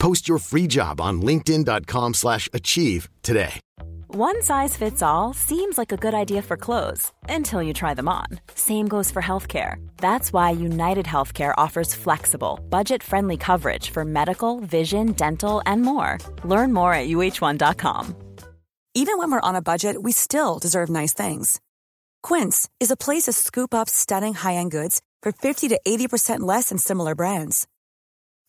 Post your free job on linkedin.com/achieve slash achieve today. One size fits all seems like a good idea for clothes until you try them on. Same goes for healthcare. That's why United Healthcare offers flexible, budget-friendly coverage for medical, vision, dental, and more. Learn more at uh1.com. Even when we're on a budget, we still deserve nice things. Quince is a place to scoop up stunning high-end goods for 50 to 80% less than similar brands.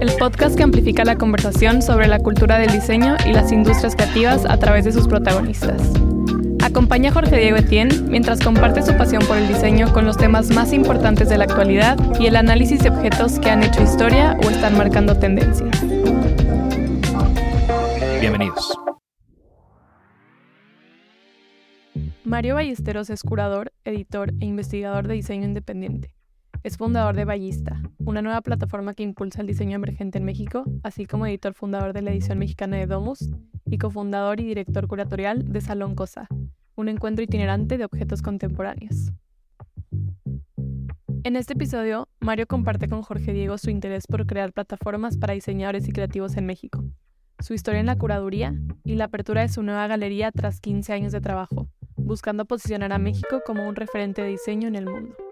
el podcast que amplifica la conversación sobre la cultura del diseño y las industrias creativas a través de sus protagonistas. Acompaña a Jorge Diego Etienne mientras comparte su pasión por el diseño con los temas más importantes de la actualidad y el análisis de objetos que han hecho historia o están marcando tendencias. Bienvenidos. Mario Ballesteros es curador, editor e investigador de diseño independiente. Es fundador de Ballista, una nueva plataforma que impulsa el diseño emergente en México, así como editor fundador de la edición mexicana de Domus y cofundador y director curatorial de Salón Cosa, un encuentro itinerante de objetos contemporáneos. En este episodio, Mario comparte con Jorge Diego su interés por crear plataformas para diseñadores y creativos en México, su historia en la curaduría y la apertura de su nueva galería tras 15 años de trabajo, buscando posicionar a México como un referente de diseño en el mundo.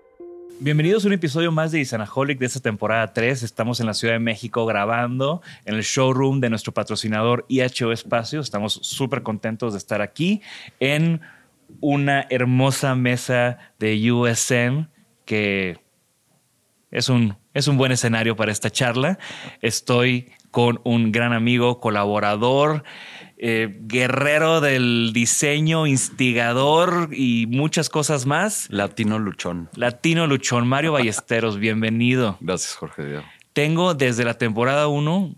Bienvenidos a un episodio más de Isanaholic de esta temporada 3. Estamos en la Ciudad de México grabando en el showroom de nuestro patrocinador IHO Espacio. Estamos súper contentos de estar aquí en una hermosa mesa de USM que es un, es un buen escenario para esta charla. Estoy con un gran amigo, colaborador, eh, guerrero del diseño, instigador y muchas cosas más. Latino luchón. Latino Luchón, Mario Ballesteros, bienvenido. Gracias, Jorge Diego. Tengo desde la temporada 1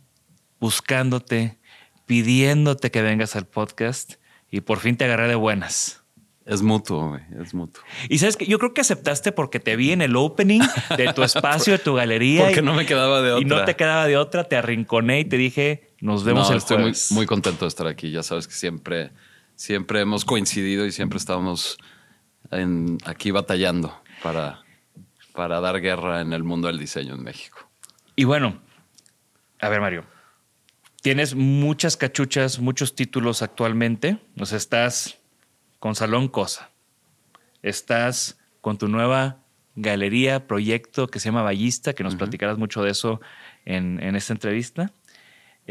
buscándote, pidiéndote que vengas al podcast y por fin te agarré de buenas. Es mutuo, güey, es mutuo. Y sabes que yo creo que aceptaste porque te vi en el opening de tu espacio, de tu galería. Porque y- no me quedaba de otra. Y no te quedaba de otra, te arrinconé y te dije, nos vemos No, el estoy muy, jueves. muy contento de estar aquí. Ya sabes que siempre, siempre hemos coincidido y siempre estamos en- aquí batallando para, para dar guerra en el mundo del diseño en México. Y bueno, a ver, Mario. Tienes muchas cachuchas, muchos títulos actualmente. O sea, estás con Salón Cosa. Estás con tu nueva galería, proyecto que se llama Ballista, que nos platicarás mucho de eso en, en esta entrevista.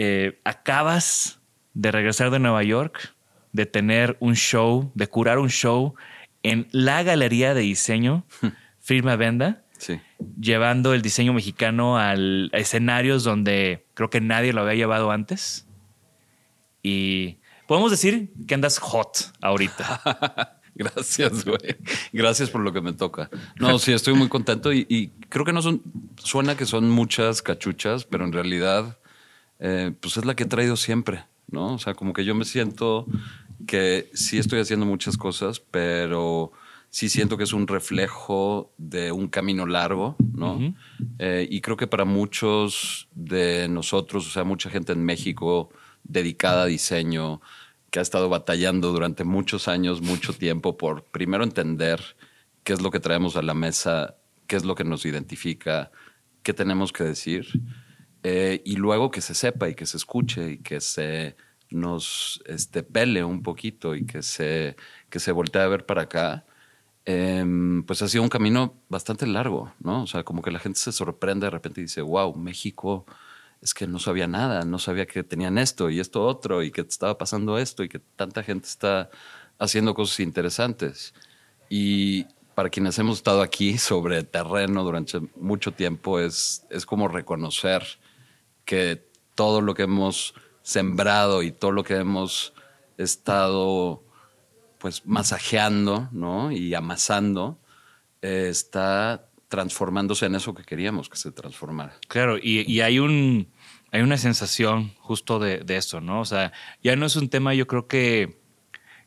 Eh, acabas de regresar de Nueva York, de tener un show, de curar un show en la galería de diseño Firma Venda Sí. llevando el diseño mexicano al, a escenarios donde creo que nadie lo había llevado antes. Y podemos decir que andas hot ahorita. Gracias, güey. Gracias por lo que me toca. No, sí, estoy muy contento y, y creo que no son, suena que son muchas cachuchas, pero en realidad, eh, pues es la que he traído siempre, ¿no? O sea, como que yo me siento que sí estoy haciendo muchas cosas, pero sí siento que es un reflejo de un camino largo, ¿no? Eh, y creo que para muchos de nosotros, o sea, mucha gente en México dedicada a diseño, que ha estado batallando durante muchos años, mucho tiempo, por primero entender qué es lo que traemos a la mesa, qué es lo que nos identifica, qué tenemos que decir, eh, y luego que se sepa y que se escuche y que se nos este, pele un poquito y que se, que se voltee a ver para acá. Em, pues ha sido un camino bastante largo, ¿no? O sea, como que la gente se sorprende de repente y dice, wow, México es que no sabía nada, no sabía que tenían esto y esto otro y que estaba pasando esto y que tanta gente está haciendo cosas interesantes. Y para quienes hemos estado aquí sobre terreno durante mucho tiempo, es, es como reconocer que todo lo que hemos sembrado y todo lo que hemos estado pues masajeando ¿no? y amasando eh, está transformándose en eso que queríamos que se transformara. Claro, y, hay un hay una sensación justo de, de, eso, ¿no? O sea, ya no es un tema, yo creo que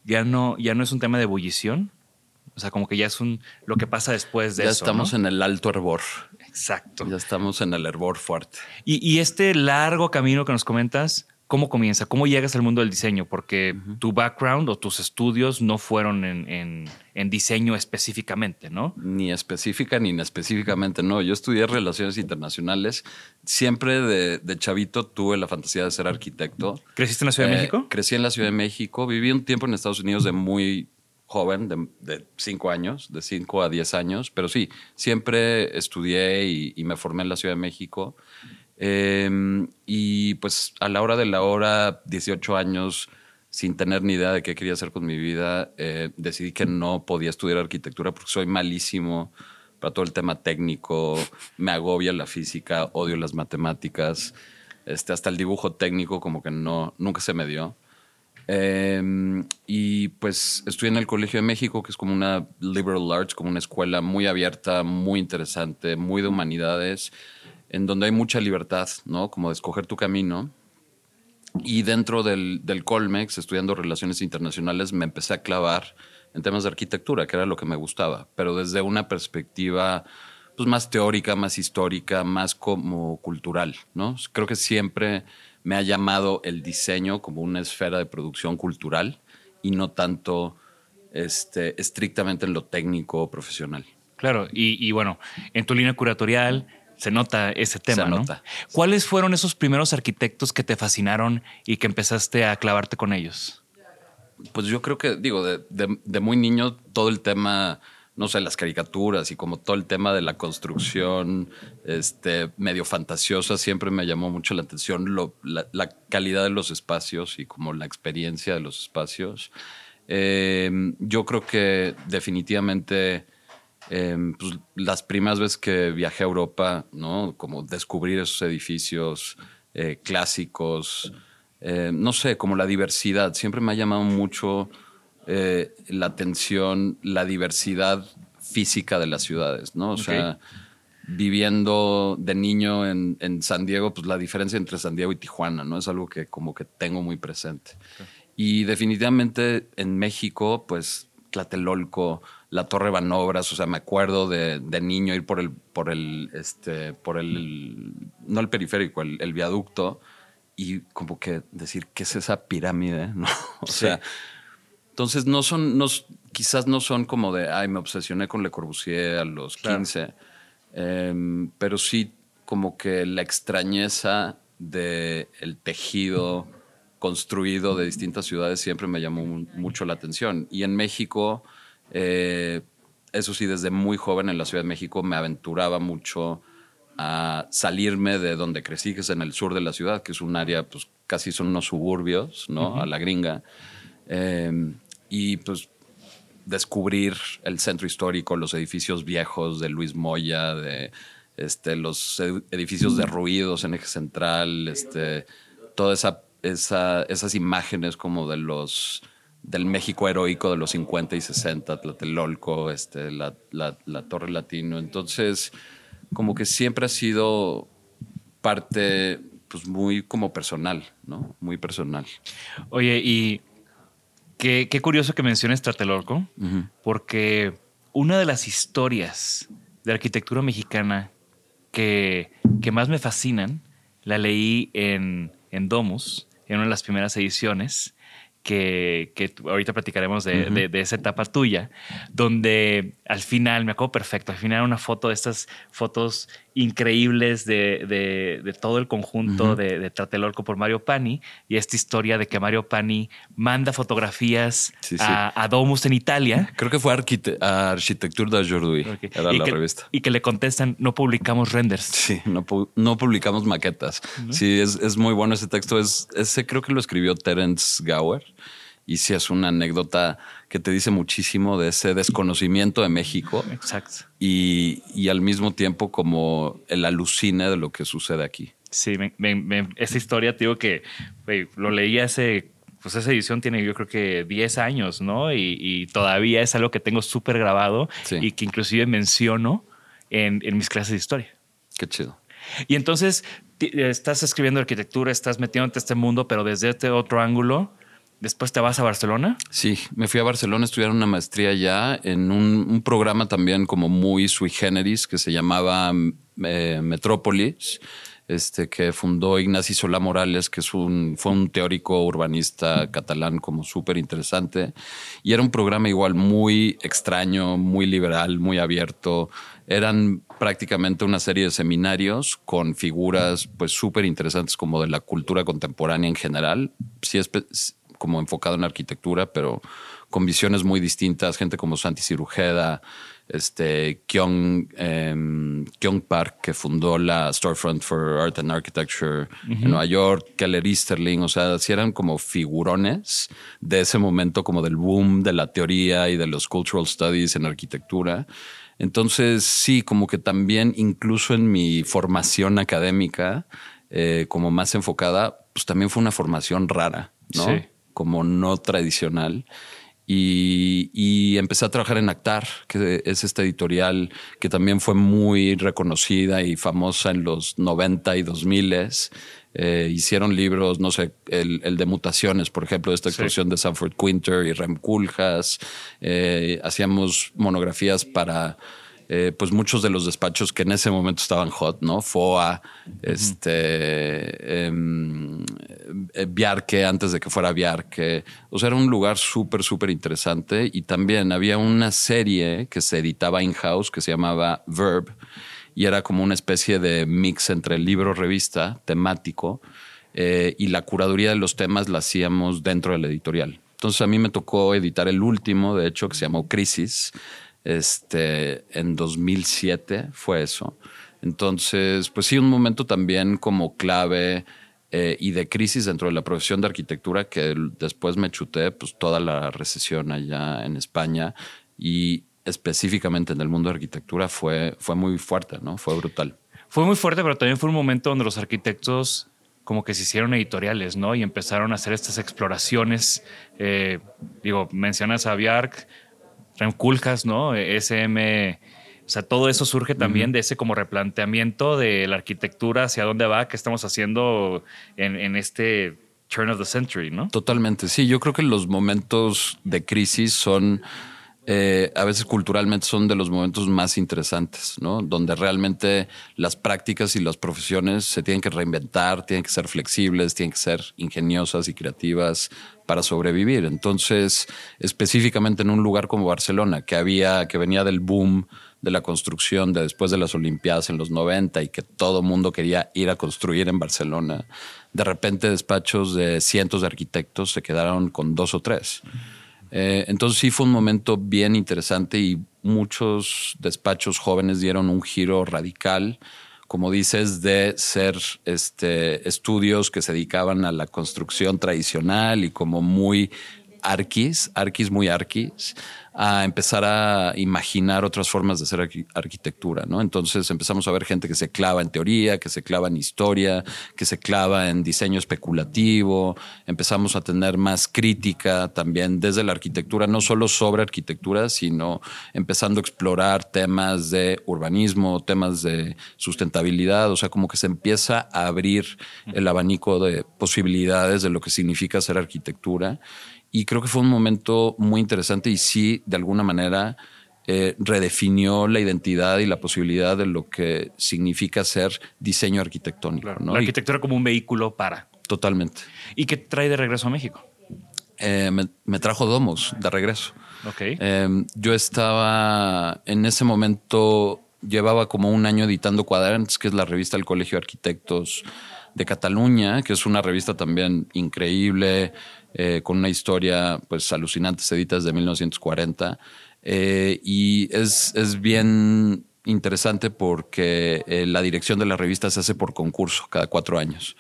ya no, ya no es un tema de ebullición. O sea, como que ya es un lo que pasa después de ya eso. Ya estamos en el alto hervor. Exacto. Ya estamos en el hervor fuerte. Y, y este largo camino que nos comentas, ¿Cómo comienza? ¿Cómo llegas al mundo del diseño? Porque tu background o tus estudios no fueron en, diseño específicamente, ¿no? Ni específica ni específicamente, no. Yo estudié relaciones internacionales. Siempre de, chavito tuve la fantasía de ser arquitecto. ¿Creciste en la Ciudad de eh, México? Crecí en la Ciudad de México. Viví un tiempo en Estados Unidos de muy joven, de, cinco años, de cinco a diez años. Pero sí, siempre estudié y, y me formé en la Ciudad de México. Em, y pues a la hora de la hora, 18 años, sin tener ni idea de qué quería hacer con mi vida, eh, decidí que no podía estudiar arquitectura porque soy malísimo para todo el tema técnico, me agobia la física, odio las matemáticas, este, hasta el dibujo técnico como que no, nunca se me dio. Em, y pues estudié en el Colegio de México, que es como una liberal arts, como una escuela muy abierta, muy interesante, muy de humanidades en donde hay mucha libertad, ¿no? Como de escoger tu camino. Y dentro del, del, Colmex, estudiando relaciones internacionales, me empecé a clavar en temas de arquitectura, que era lo que me gustaba, pero desde una perspectiva pues, más teórica, más histórica, más como cultural, ¿no? Creo que siempre me ha llamado el diseño como una esfera de producción cultural y no tanto este, estrictamente en lo técnico o profesional. Claro, y, y bueno, en tu línea curatorial se nota ese tema, ¿no? ¿Cuáles fueron esos primeros arquitectos que te fascinaron y que empezaste a clavarte con ellos? Pues yo creo que, digo, de, muy niño todo el tema, no sé, las caricaturas y como todo el tema de la construcción este, medio fantasiosa siempre me llamó mucho la atención, la, calidad de los espacios y como la experiencia de los espacios. Eh, yo creo que definitivamente Em, pues, las primeras veces que viajé a Europa, ¿no? Como descubrir esos edificios eh, clásicos, eh, no sé, como la diversidad. Siempre me ha llamado mucho eh, la atención, la diversidad física de las ciudades, ¿no? O sea, viviendo de niño en, San Diego, pues la diferencia entre San Diego y Tijuana, ¿no? Es algo que como que tengo muy presente. Y definitivamente en México, pues Tlatelolco, la Torre Banobras, o sea, me acuerdo de, niño ir por el, por el, este, por el, no el periférico, el, viaducto, y como que decir, ¿qué es esa pirámide? ¿No? O sea, entonces no son, no, quizás no son como de, ay, me obsesioné con Le Corbusier a los 15, em, pero sí como que la extrañeza del el tejido construido de distintas ciudades siempre me llamó mucho la atención. Y en México eh, eso sí, desde muy joven en la Ciudad de México me aventuraba mucho a salirme de donde crecí, que es en el sur de la ciudad, que es un área, pues casi son unos suburbios, ¿no? A la gringa. Em, y pues descubrir el centro histórico, los edificios viejos de Luis Moya, de este, los edificios derruidos en eje central, este, toda esa, esa, esas imágenes como de los del México heroico de los 50 y 60, Tlatelolco, este, la, la, Torre Latino. Entonces, como que siempre ha sido parte, pues muy como personal, ¿no? Muy personal. Oye, y qué, qué curioso que menciones Tlatelolco, porque una de las historias de arquitectura mexicana que, que más me fascinan, la leí en, en Domus, en una de las primeras ediciones, que, que ahorita platicaremos de, de, esa etapa tuya, donde al final, me acuerdo perfecto, al final una foto de estas fotos increíbles de, de todo el conjunto de, Tratelorco por Mario Pani y esta historia de que Mario Pani manda fotografías A, Domus en Italia. Creo que fue a Arquitectura de Jordi, era la revista. Y que le contestan, no publicamos renders. Sí, no, no publicamos maquetas. Sí, es, es, muy bueno ese texto. Es, ese creo que lo escribió Terence Gower y sí es una anécdota que te dice muchísimo de ese desconocimiento de México. Exacto. Y, y al mismo tiempo como el alucine de lo que sucede aquí. Sí, esa historia, te digo que lo leí hace, pues esa edición tiene yo creo que 10 años, ¿no? Y, todavía es algo que tengo súper grabado y que inclusive menciono en, en mis clases de historia. Qué chido. Y entonces estás escribiendo arquitectura, estás metiéndote en este mundo, pero desde este otro ángulo. ¿Después te vas a Barcelona? Sí, me fui a Barcelona a estudiar una maestría ya en un, programa también como muy sui generis que se llamaba eh, Metrópolis, este, que fundó Ignacio Solá Morales, que es un, fue un teórico urbanista catalán como súper interesante. Y era un programa igual muy extraño, muy liberal, muy abierto. Eran prácticamente una serie de seminarios con figuras pues súper interesantes como de la cultura contemporánea en general. Sí, como enfocado en arquitectura, pero con visiones muy distintas, gente como Santi Cirujeda, este, Kyung, em, Park, que fundó la Storefront for Art and Architecture en Nueva York, Keller Easterling, o sea, si eran como figurones de ese momento, como del boom de la teoría y de los cultural studies en arquitectura. Entonces, sí, como que también, incluso en mi formación académica, eh, como más enfocada, pues también fue una formación rara, ¿no? Sí como no tradicional. Y, empecé a trabajar en Actar, que es esta editorial que también fue muy reconocida y famosa en los 90 y 2000. Eh, hicieron libros, no sé, el, de mutaciones, por ejemplo, de esta explosión de Sanford Quinter y Rem Koolhaas. Eh, hacíamos monografías para eh, pues muchos de los despachos que en ese momento estaban hot, ¿no? FOA, este, em, eh, antes de que fuera Biarque. O sea, era un lugar súper, súper interesante. Y también había una serie que se editaba in-house que se llamaba Verb y era como una especie de mix entre libro, revista, temático. Eh, y la curaduría de los temas la hacíamos dentro del editorial. Entonces a mí me tocó editar el último, de hecho, que se llamó Crisis, este, en 2007 fue eso. Entonces, pues sí, un momento también como clave eh, y de crisis dentro de la profesión de arquitectura que después me chuté pues toda la recesión allá en España y específicamente en el mundo de arquitectura fue, fue muy fuerte, ¿no? Fue brutal. Fue muy fuerte, pero también fue un momento donde los arquitectos como que se hicieron editoriales, ¿no? Y empezaron a hacer estas exploraciones. Eh, digo, mencionas a Bjark, Kulkas, ¿no? SM, o sea, todo eso surge también de ese como replanteamiento de la arquitectura, hacia dónde va, qué estamos haciendo en, este turn of the century, ¿no? Totalmente, sí, yo creo que los momentos de crisis son... Eh, a veces culturalmente son de los momentos más interesantes, ¿no? Donde realmente las prácticas y las profesiones se tienen que reinventar, tienen que ser flexibles, tienen que ser ingeniosas y creativas para sobrevivir. Entonces, específicamente en un lugar como Barcelona, que había, que venía del boom de la construcción de después de las Olimpiadas en los 90 y que todo mundo quería ir a construir en Barcelona, de repente despachos de cientos de arquitectos se quedaron con dos o tres. Eh, entonces sí fue un momento bien interesante y muchos despachos jóvenes dieron un giro radical como dices, de ser este, estudios que se dedicaban a la construcción tradicional y como muy arquis, arquis muy arquis, a empezar a imaginar otras formas de hacer arquitectura, ¿no? Entonces empezamos a ver gente que se clava en teoría, que se clava en historia, que se clava en diseño especulativo, empezamos a tener más crítica también desde la arquitectura, no solo sobre arquitectura, sino empezando a explorar temas de urbanismo, temas de sustentabilidad, o sea, como que se empieza a abrir el abanico de posibilidades de lo que significa hacer arquitectura y creo que fue un momento muy interesante y sí, de alguna manera, eh, redefinió la identidad y la posibilidad de lo que significa ser diseño arquitectónico. La arquitectura como un vehículo para. Totalmente. ¿Y qué trae de regreso a México? eh, me, me trajo Domus de regreso. Ok. Eh, yo estaba en ese momento, llevaba como un año editando Quadrants, que es la revista del Colegio de Arquitectos de Cataluña, que es una revista también increíble, eh, con una historia pues alucinante, se edita desde 1940. Eh, y es, es bien interesante porque eh, la dirección de la revista se hace por concurso cada cuatro años.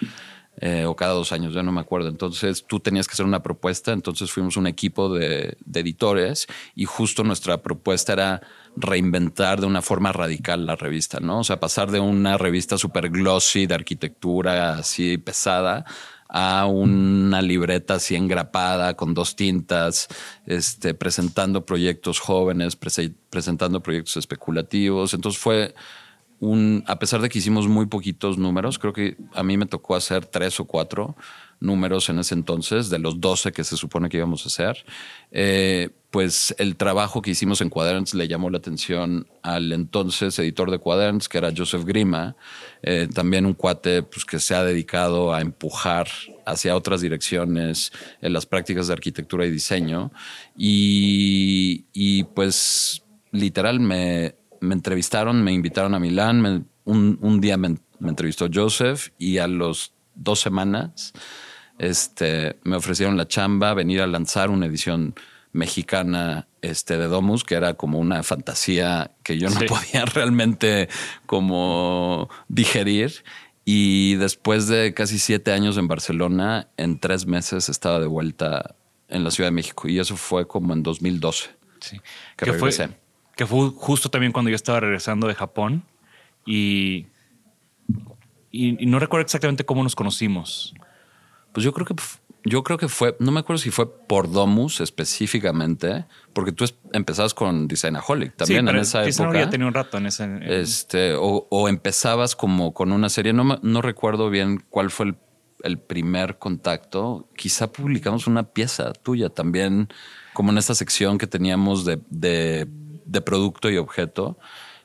eh, o cada dos años, ya no me acuerdo. Entonces tú tenías que hacer una propuesta, entonces fuimos un equipo de, de editores y justo nuestra propuesta era reinventar de una forma radical la revista, ¿no? O sea, pasar de una revista super glossy de arquitectura así pesada a una libreta así engrapada con dos tintas, este, presentando proyectos jóvenes, prese- presentando proyectos especulativos. Entonces fue un, a pesar de que hicimos muy poquitos números, creo que a mí me tocó hacer tres o cuatro números en ese entonces, de los 12 que se supone que íbamos a hacer, eh, pues el trabajo que hicimos en Quaderns le llamó la atención al entonces editor de Quaderns, que era Joseph Grima, eh, también un cuate pues, que se ha dedicado a empujar hacia otras direcciones en las prácticas de arquitectura y diseño. Y, y pues literal me, me entrevistaron, me invitaron a Milán, un, un día me, me entrevistó Joseph y a los dos semanas este, me ofrecieron la chamba, venir a lanzar una edición mexicana este, de Domus, que era como una fantasía que yo no Sí. podía realmente como digerir. Y después de casi siete años en Barcelona, en tres meses estaba de vuelta en la Ciudad de México. Y eso fue como en 2012. Sí. Que que, fue, que fue justo también cuando yo estaba regresando de Japón y, y, y no recuerdo exactamente cómo nos conocimos. Pues yo creo que yo creo que fue, no me acuerdo si fue por Domus específicamente, porque tú es- empezabas con Designaholic también sí, en esa época. ya tenía un rato en ese. en- Este, o, o empezabas como con una serie, no, no recuerdo bien cuál fue el, el primer contacto. Quizá publicamos una pieza tuya también, como en esta sección que teníamos de, de, de producto y objeto.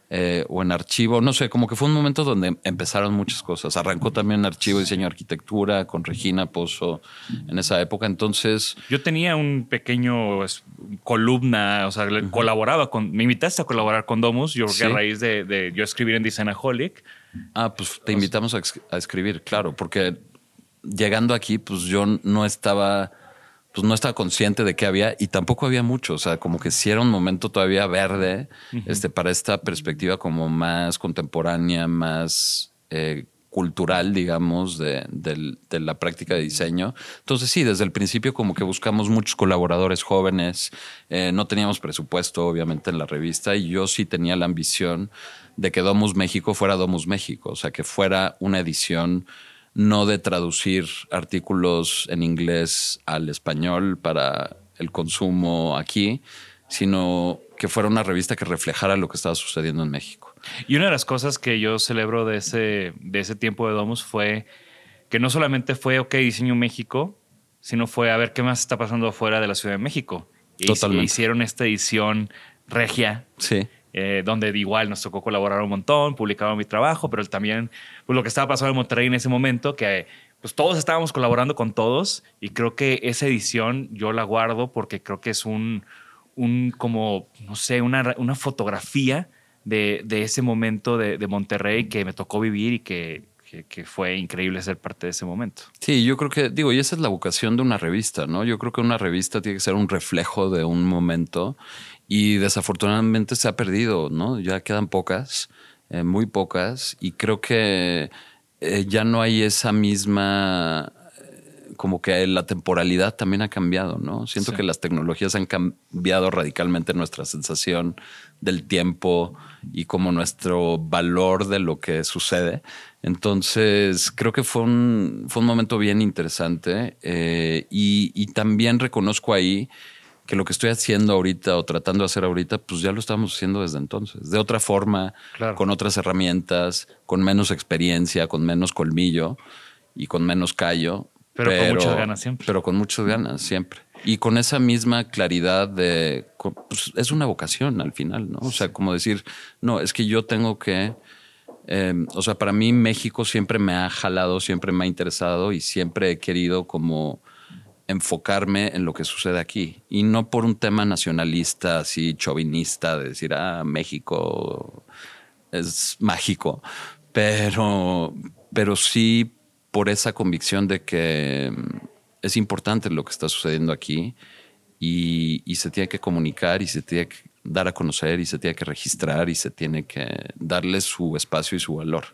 Eh, o en archivo, no sé, como que fue un momento donde empezaron muchas cosas. Arrancó también archivo, diseño, arquitectura con Regina Pozo en esa época. Entonces, Yo tenía un pequeño es, columna, o sea, colaboraba con. Me invitaste a colaborar con Domus. Yo creo que a raíz de, de yo escribir en Designaholic. Ah, pues te invitamos a escribir, claro, porque llegando aquí, pues yo no estaba, pues no estaba consciente de qué había y tampoco había mucho. O sea, como que sí era un momento todavía verde, este, para esta perspectiva como más contemporánea, más eh, cultural, digamos, de, de la práctica de diseño. Entonces sí, desde el principio como que buscamos muchos colaboradores jóvenes, Eh, no teníamos presupuesto obviamente en la revista y yo sí tenía la ambición de que Domus México fuera Domus México, o sea, que fuera una edición no de traducir artículos en inglés al español para el consumo aquí, sino que fuera una revista que reflejara lo que estaba sucediendo en México. Y una de las cosas que yo celebro de ese, de ese tiempo de Domus fue que no solamente fue, ok, diseño México, sino fue a ver qué más está pasando afuera de la Ciudad de México. Y Totalmente. hicieron esta edición regia, Sí. Eh, donde igual nos tocó colaborar un montón, publicaba mi trabajo, pero también pues, lo que estaba pasando en Monterrey en ese momento, que pues todos estábamos colaborando con todos y creo que esa edición yo la guardo porque creo que es un, un como, no sé, una, una fotografía de, de ese momento de, de Monterrey que me tocó vivir y que, que, que fue increíble ser parte de ese momento. Sí, yo creo que, digo, y esa es la vocación de una revista, ¿no? Yo creo que una revista tiene que ser un reflejo de un momento y desafortunadamente se ha perdido, ¿no? Ya quedan pocas, eh, muy pocas, y creo que eh, ya no hay esa misma, eh, como que la temporalidad también ha cambiado, ¿no? Siento Sí. que las tecnologías han cambiado radicalmente nuestra sensación del tiempo y como nuestro valor de lo que sucede. Entonces, creo que fue un, fue un momento bien interesante eh, y, y también reconozco ahí que lo que estoy haciendo ahorita o tratando de hacer ahorita, pues ya lo estábamos haciendo desde entonces, de otra forma, Claro. con otras herramientas, con menos experiencia, con menos colmillo y con menos callo. Pero con muchas ganas siempre. Pero con muchas ganas siempre. Y con esa misma claridad de, pues, es una vocación al final, ¿no? O sea, como decir, no, es que yo tengo que, eh, o sea, para mí México siempre me ha jalado, siempre me ha interesado y siempre he querido como enfocarme en lo que sucede aquí y no por un tema nacionalista, así chauvinista, de decir, ah, México es mágico, pero, pero sí por esa convicción de que mm, es importante lo que está sucediendo aquí y, y se tiene que comunicar y se tiene que dar a conocer y se tiene que registrar y se tiene que darle su espacio y su valor.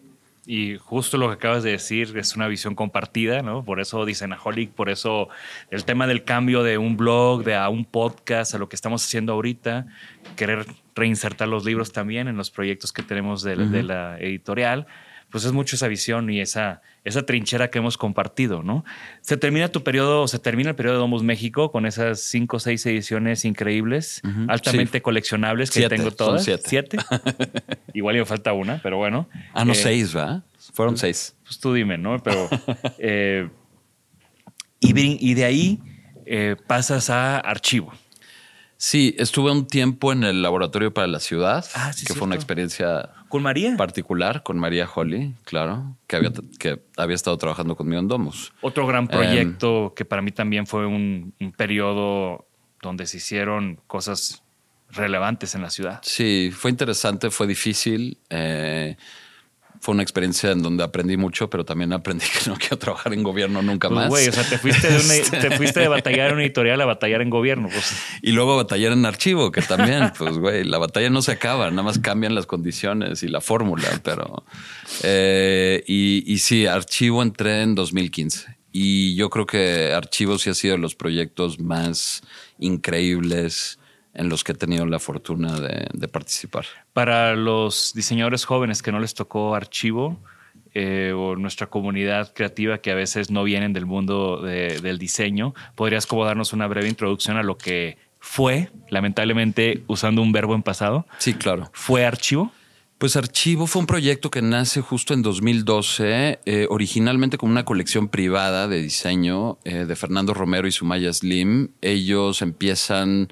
Y justo lo que acabas de decir es una visión compartida, ¿no? Por eso Dicenaholic, por eso el tema del cambio de un blog, de a un podcast, a lo que estamos haciendo ahorita, querer reinsertar los libros también en los proyectos que tenemos de, de la editorial pues es mucho esa visión y esa, esa trinchera que hemos compartido, ¿no? Se termina tu periodo, se termina el periodo de Domus México con esas cinco o seis ediciones increíbles, altamente coleccionables que tengo todas. siete. Igual me falta una, pero bueno. Ah, no, eh, seis, ¿va? Fueron seis. Pues tú dime, ¿no? Pero. Eh, y, de ahí eh, pasas a archivo. Sí, estuve un tiempo en el laboratorio para la ciudad, ah, que fue una experiencia ¿Con María? Particular, con María Holly, claro, que había, que había estado trabajando conmigo en Domus. Otro gran proyecto em, que para mí también fue un, periodo donde se hicieron cosas relevantes en la ciudad. Sí, fue interesante, fue difícil. Eh, fue una experiencia en donde aprendí mucho, pero también aprendí que no quiero trabajar en gobierno nunca pues, más. Güey, o sea, te fuiste, de te este fuiste de batallar en editorial a batallar en gobierno. Pues. Y luego a batallar en archivo, que también, pues, güey, la batalla no se acaba, nada más cambian las condiciones y la fórmula, pero... Eh, y, y sí, archivo entré en 2015. Y yo creo que archivo sí ha sido de los proyectos más increíbles en los que he tenido la fortuna de, participar. Para los diseñadores jóvenes que no les tocó archivo, eh, o nuestra comunidad creativa que a veces no vienen del mundo del diseño, ¿podrías como darnos una breve introducción a lo que fue, lamentablemente usando un verbo en pasado? Sí, claro. ¿Fue archivo? Pues Archivo fue un proyecto que nace justo en 2012, eh, originalmente como una colección privada de diseño eh, de Fernando Romero y Sumaya Slim. Ellos empiezan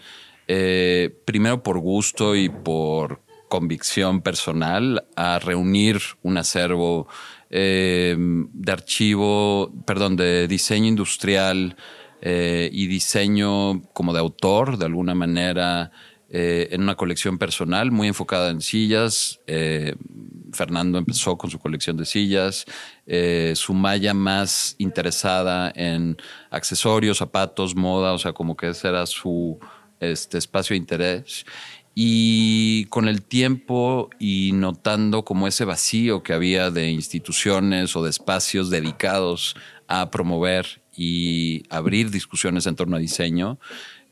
eh, primero por gusto y por convicción personal, a reunir un acervo eh, de archivo, perdón, de diseño industrial eh, y diseño como de autor, de alguna manera, en una colección personal muy enfocada en sillas. Fernando empezó con su colección de sillas, su malla más interesada en accesorios, zapatos, moda, o sea, como que ese era su este espacio de interés. Y con el tiempo y notando como ese vacío que había de instituciones o de espacios dedicados a promover y abrir discusiones en torno a diseño,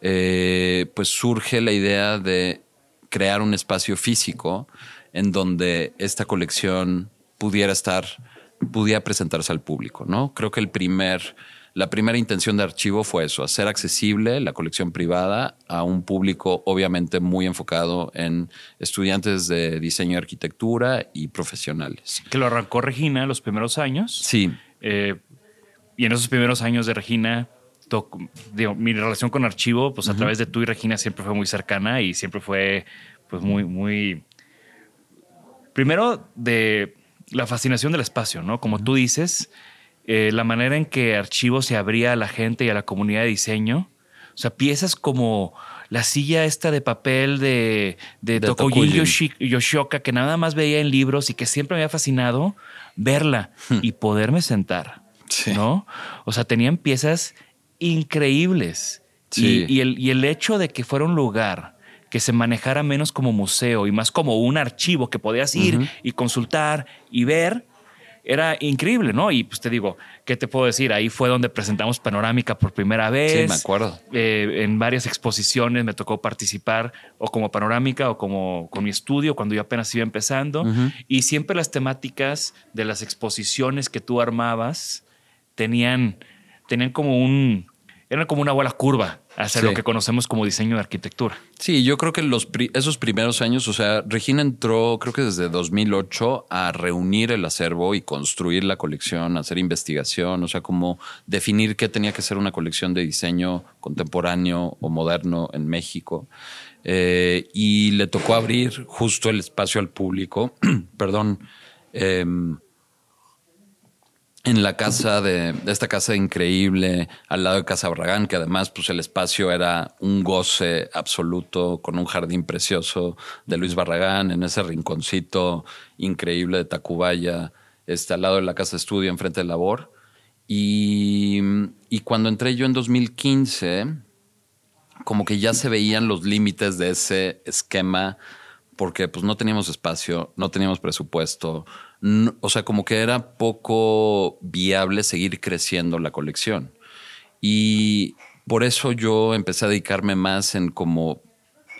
eh, pues surge la idea de crear un espacio físico en donde esta colección pudiera estar, pudiera presentarse al público, ¿no? Creo que el primer la primera intención de archivo fue eso, hacer accesible la colección privada a un público obviamente muy enfocado en estudiantes de diseño y arquitectura y profesionales. Que lo arrancó Regina los primeros años. Sí. Eh, y en esos primeros años de Regina, mi relación con archivo, pues a través de tú y Regina siempre fue muy cercana y siempre fue pues muy, muy... Primero de la fascinación del espacio, ¿no? Como tú dices, eh, la manera en que Archivo se abría a la gente y a la comunidad de diseño. O sea, piezas como la silla esta de papel de, de, Yoshioka que nada más veía en libros y que siempre me había fascinado verla hmm. y poderme sentar. ¿No? O sea, tenían piezas increíbles. Y, el, y el hecho de que fuera un lugar que se manejara menos como museo y más como un archivo que podías ir y consultar y ver, era increíble, ¿no? Y pues te digo, ¿qué te puedo decir? Ahí fue donde presentamos Panorámica por primera vez. Sí, me acuerdo. Eh, en varias exposiciones me tocó participar o como Panorámica o como con mi estudio cuando yo apenas iba empezando. Y siempre las temáticas de las exposiciones que tú armabas tenían, tenían como un, eran como una bola curva hacia lo que conocemos como diseño de arquitectura. Sí, yo creo que los esos primeros años, o sea, Regina entró, creo que desde 2008, a reunir el acervo y construir la colección, hacer investigación, o sea, como definir qué tenía que ser una colección de diseño contemporáneo o moderno en México. Eh, y le tocó abrir justo el espacio al público, perdón, em, en la casa de, esta casa increíble al lado de Casa Barragán, que además pues el espacio era un goce absoluto con un jardín precioso de Luis Barragán en ese rinconcito increíble de Tacubaya, este, al lado de la casa estudio enfrente de Labor. Y, y cuando entré yo en 2015, como que ya se veían los límites de ese esquema porque pues no teníamos espacio, no teníamos presupuesto, o sea, como que era poco viable seguir creciendo la colección. Y por eso yo empecé a dedicarme más en como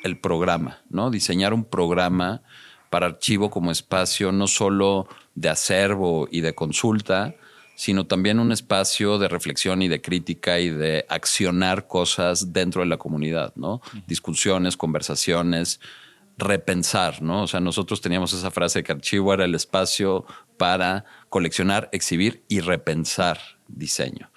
el programa, ¿no? Diseñar un programa para archivo como espacio no solo de acervo y de consulta, sino también un espacio de reflexión y de crítica y de accionar cosas dentro de la comunidad, ¿no? Discusiones, conversaciones, repensar, ¿no? O sea, nosotros teníamos esa frase que archivo era el espacio para coleccionar, exhibir y repensar diseño.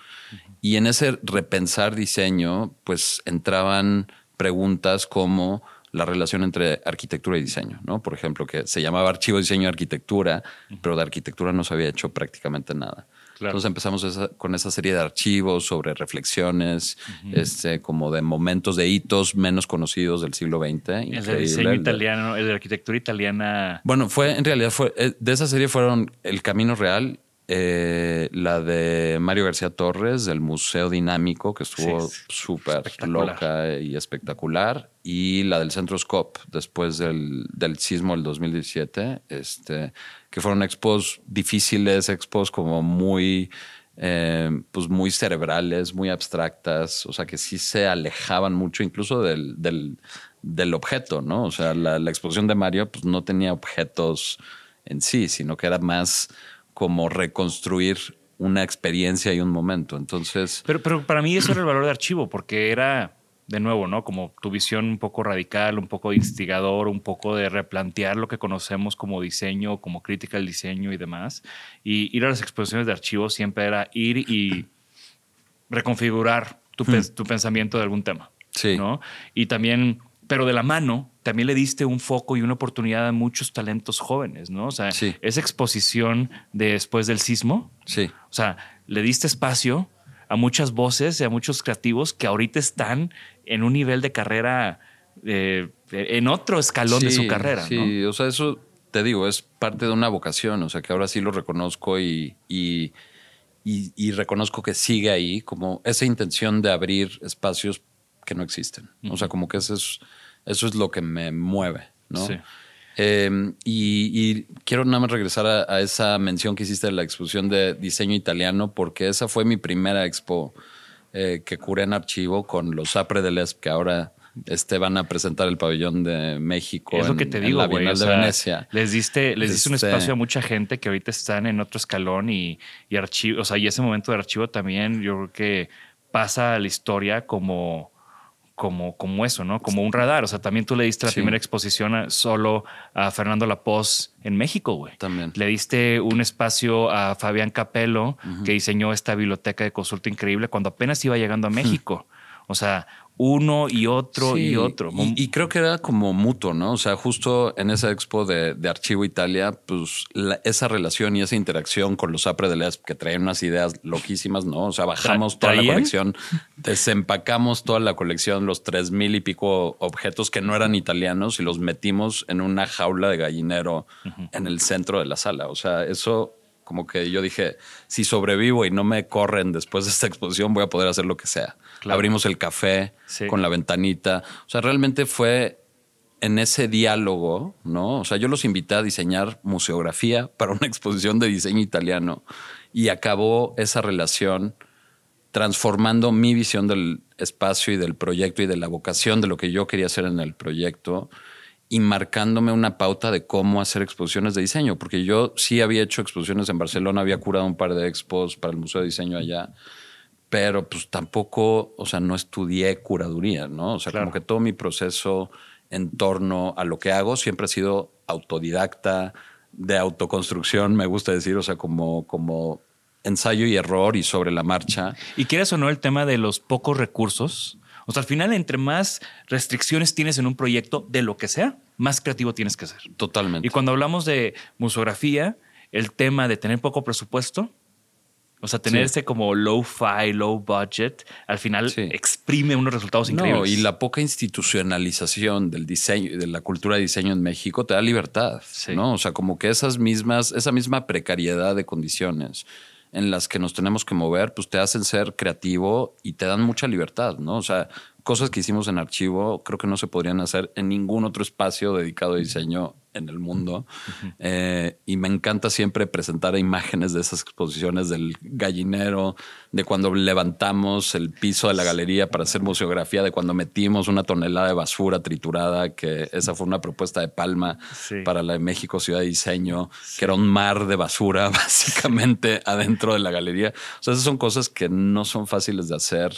Y en ese repensar diseño, pues entraban preguntas como la relación entre arquitectura y diseño, ¿no? Por ejemplo, que se llamaba archivo, diseño y arquitectura, pero de arquitectura no se había hecho prácticamente nada. Entonces empezamos con esa serie de archivos sobre reflexiones, este, como de momentos de hitos menos conocidos del siglo XX. El de diseño italiano, el de arquitectura italiana. Bueno, fue en realidad fue eh, de esa serie fueron El Camino Real, eh, la de Mario García Torres del Museo Dinámico, que estuvo súper loca y espectacular, y la del Centro Scope después del, del sismo del 2017. Este, que fueron expos difíciles, expos como muy, eh, pues muy cerebrales, muy abstractas, o sea, que sí se alejaban mucho incluso del, del, objeto, ¿no? O sea, la, exposición de Mario pues no tenía objetos en sí, sino que era más como reconstruir una experiencia y un momento. Entonces. Pero, pero para mí eso era el valor de archivo, porque era de nuevo, ¿no? Como tu visión un poco radical, un poco instigador, un poco de replantear lo que conocemos como diseño, como crítica al diseño y demás. Y ir a las exposiciones de archivos siempre era ir y reconfigurar tu, hmm. tu pensamiento de algún tema. Sí. ¿no? Y también, pero de la mano, también le diste un foco y una oportunidad a muchos talentos jóvenes, ¿no? O sea, esa exposición después del sismo. Sí. O sea, le diste espacio a muchas voces y a muchos creativos que ahorita están en un nivel de carrera, eh, en otro escalón de su carrera. Sí, o sea, eso te digo, es parte de una vocación, o sea, que ahora sí lo reconozco y, y, reconozco que sigue ahí, como esa intención de abrir espacios que no existen. O sea, como que eso es, eso es lo que me mueve, ¿no? Sí. Em, y, quiero nada más regresar a, esa mención que hiciste de la exposición de diseño italiano, porque esa fue mi primera expo eh, que curé en archivo con los APRE de LESP, que ahora este, van a presentar el pabellón de México. Es lo que te digo, de Venecia. Les diste, les diste un este espacio a mucha gente que ahorita están en otro escalón y, y archivo, o sea, y ese momento de archivo también yo creo que pasa a la historia como como, como eso, ¿no? Como un radar. O sea, también tú le diste la primera exposición solo a Fernando Lapoz en México, güey. También. Le diste un espacio a Fabián Capello, que diseñó esta biblioteca de consulta increíble cuando apenas iba llegando a México. O sea, uno y otro y otro. Y, creo que era como mutuo, ¿no? O sea, justo en esa expo de, Archivo Italia, pues esa relación y esa interacción con los APRE de LESP que traían unas ideas loquísimas, ¿no? O sea, bajamos toda la colección, desempacamos toda la colección, los tres mil y pico objetos que no eran italianos y los metimos en una jaula de gallinero en el centro de la sala. O sea, eso como que yo dije, si sobrevivo y no me corren después de esta exposición, voy a poder hacer lo que sea. Abrimos el café con la ventanita. O sea, realmente fue en ese diálogo, ¿no? O sea, yo los invité a diseñar museografía para una exposición de diseño italiano y acabó esa relación transformando mi visión del espacio y del proyecto y de la vocación de lo que yo quería hacer en el proyecto y marcándome una pauta de cómo hacer exposiciones de diseño, porque yo sí había hecho exposiciones en Barcelona, había curado un par de expos para el Museo de Diseño allá, pero pues tampoco, o sea, no estudié curaduría, ¿no? O sea, como que todo mi proceso en torno a lo que hago siempre ha sido autodidacta, de autoconstrucción, me gusta decir, o sea, como, como ensayo y error y sobre la marcha. Y quieres o no el tema de los pocos recursos, o sea, al final, entre más restricciones tienes en un proyecto de lo que sea, más creativo tienes que ser. Totalmente. Y cuando hablamos de museografía, el tema de tener poco presupuesto O sea, tener Sí. ese como low-fi, low budget, al final Sí. exprime unos resultados No, increíbles. y la poca institucionalización del diseño, de la cultura de diseño en México te da libertad, Sí. ¿no? O sea, como que esas mismas, esa misma precariedad de condiciones en las que nos tenemos que mover, pues te hacen ser creativo y te dan mucha libertad, ¿no? O sea, cosas que hicimos en archivo creo que no se podrían hacer en ningún otro espacio dedicado a diseño en el mundo. Eh, y me encanta siempre presentar imágenes de esas exposiciones del gallinero, de cuando levantamos el piso de la galería para hacer museografía, de cuando metimos una tonelada de basura triturada, que esa fue una propuesta de Palma Sí. para la de México Ciudad de Diseño, que era un mar de basura básicamente adentro de la galería. O sea, esas son cosas que no son fáciles de hacer.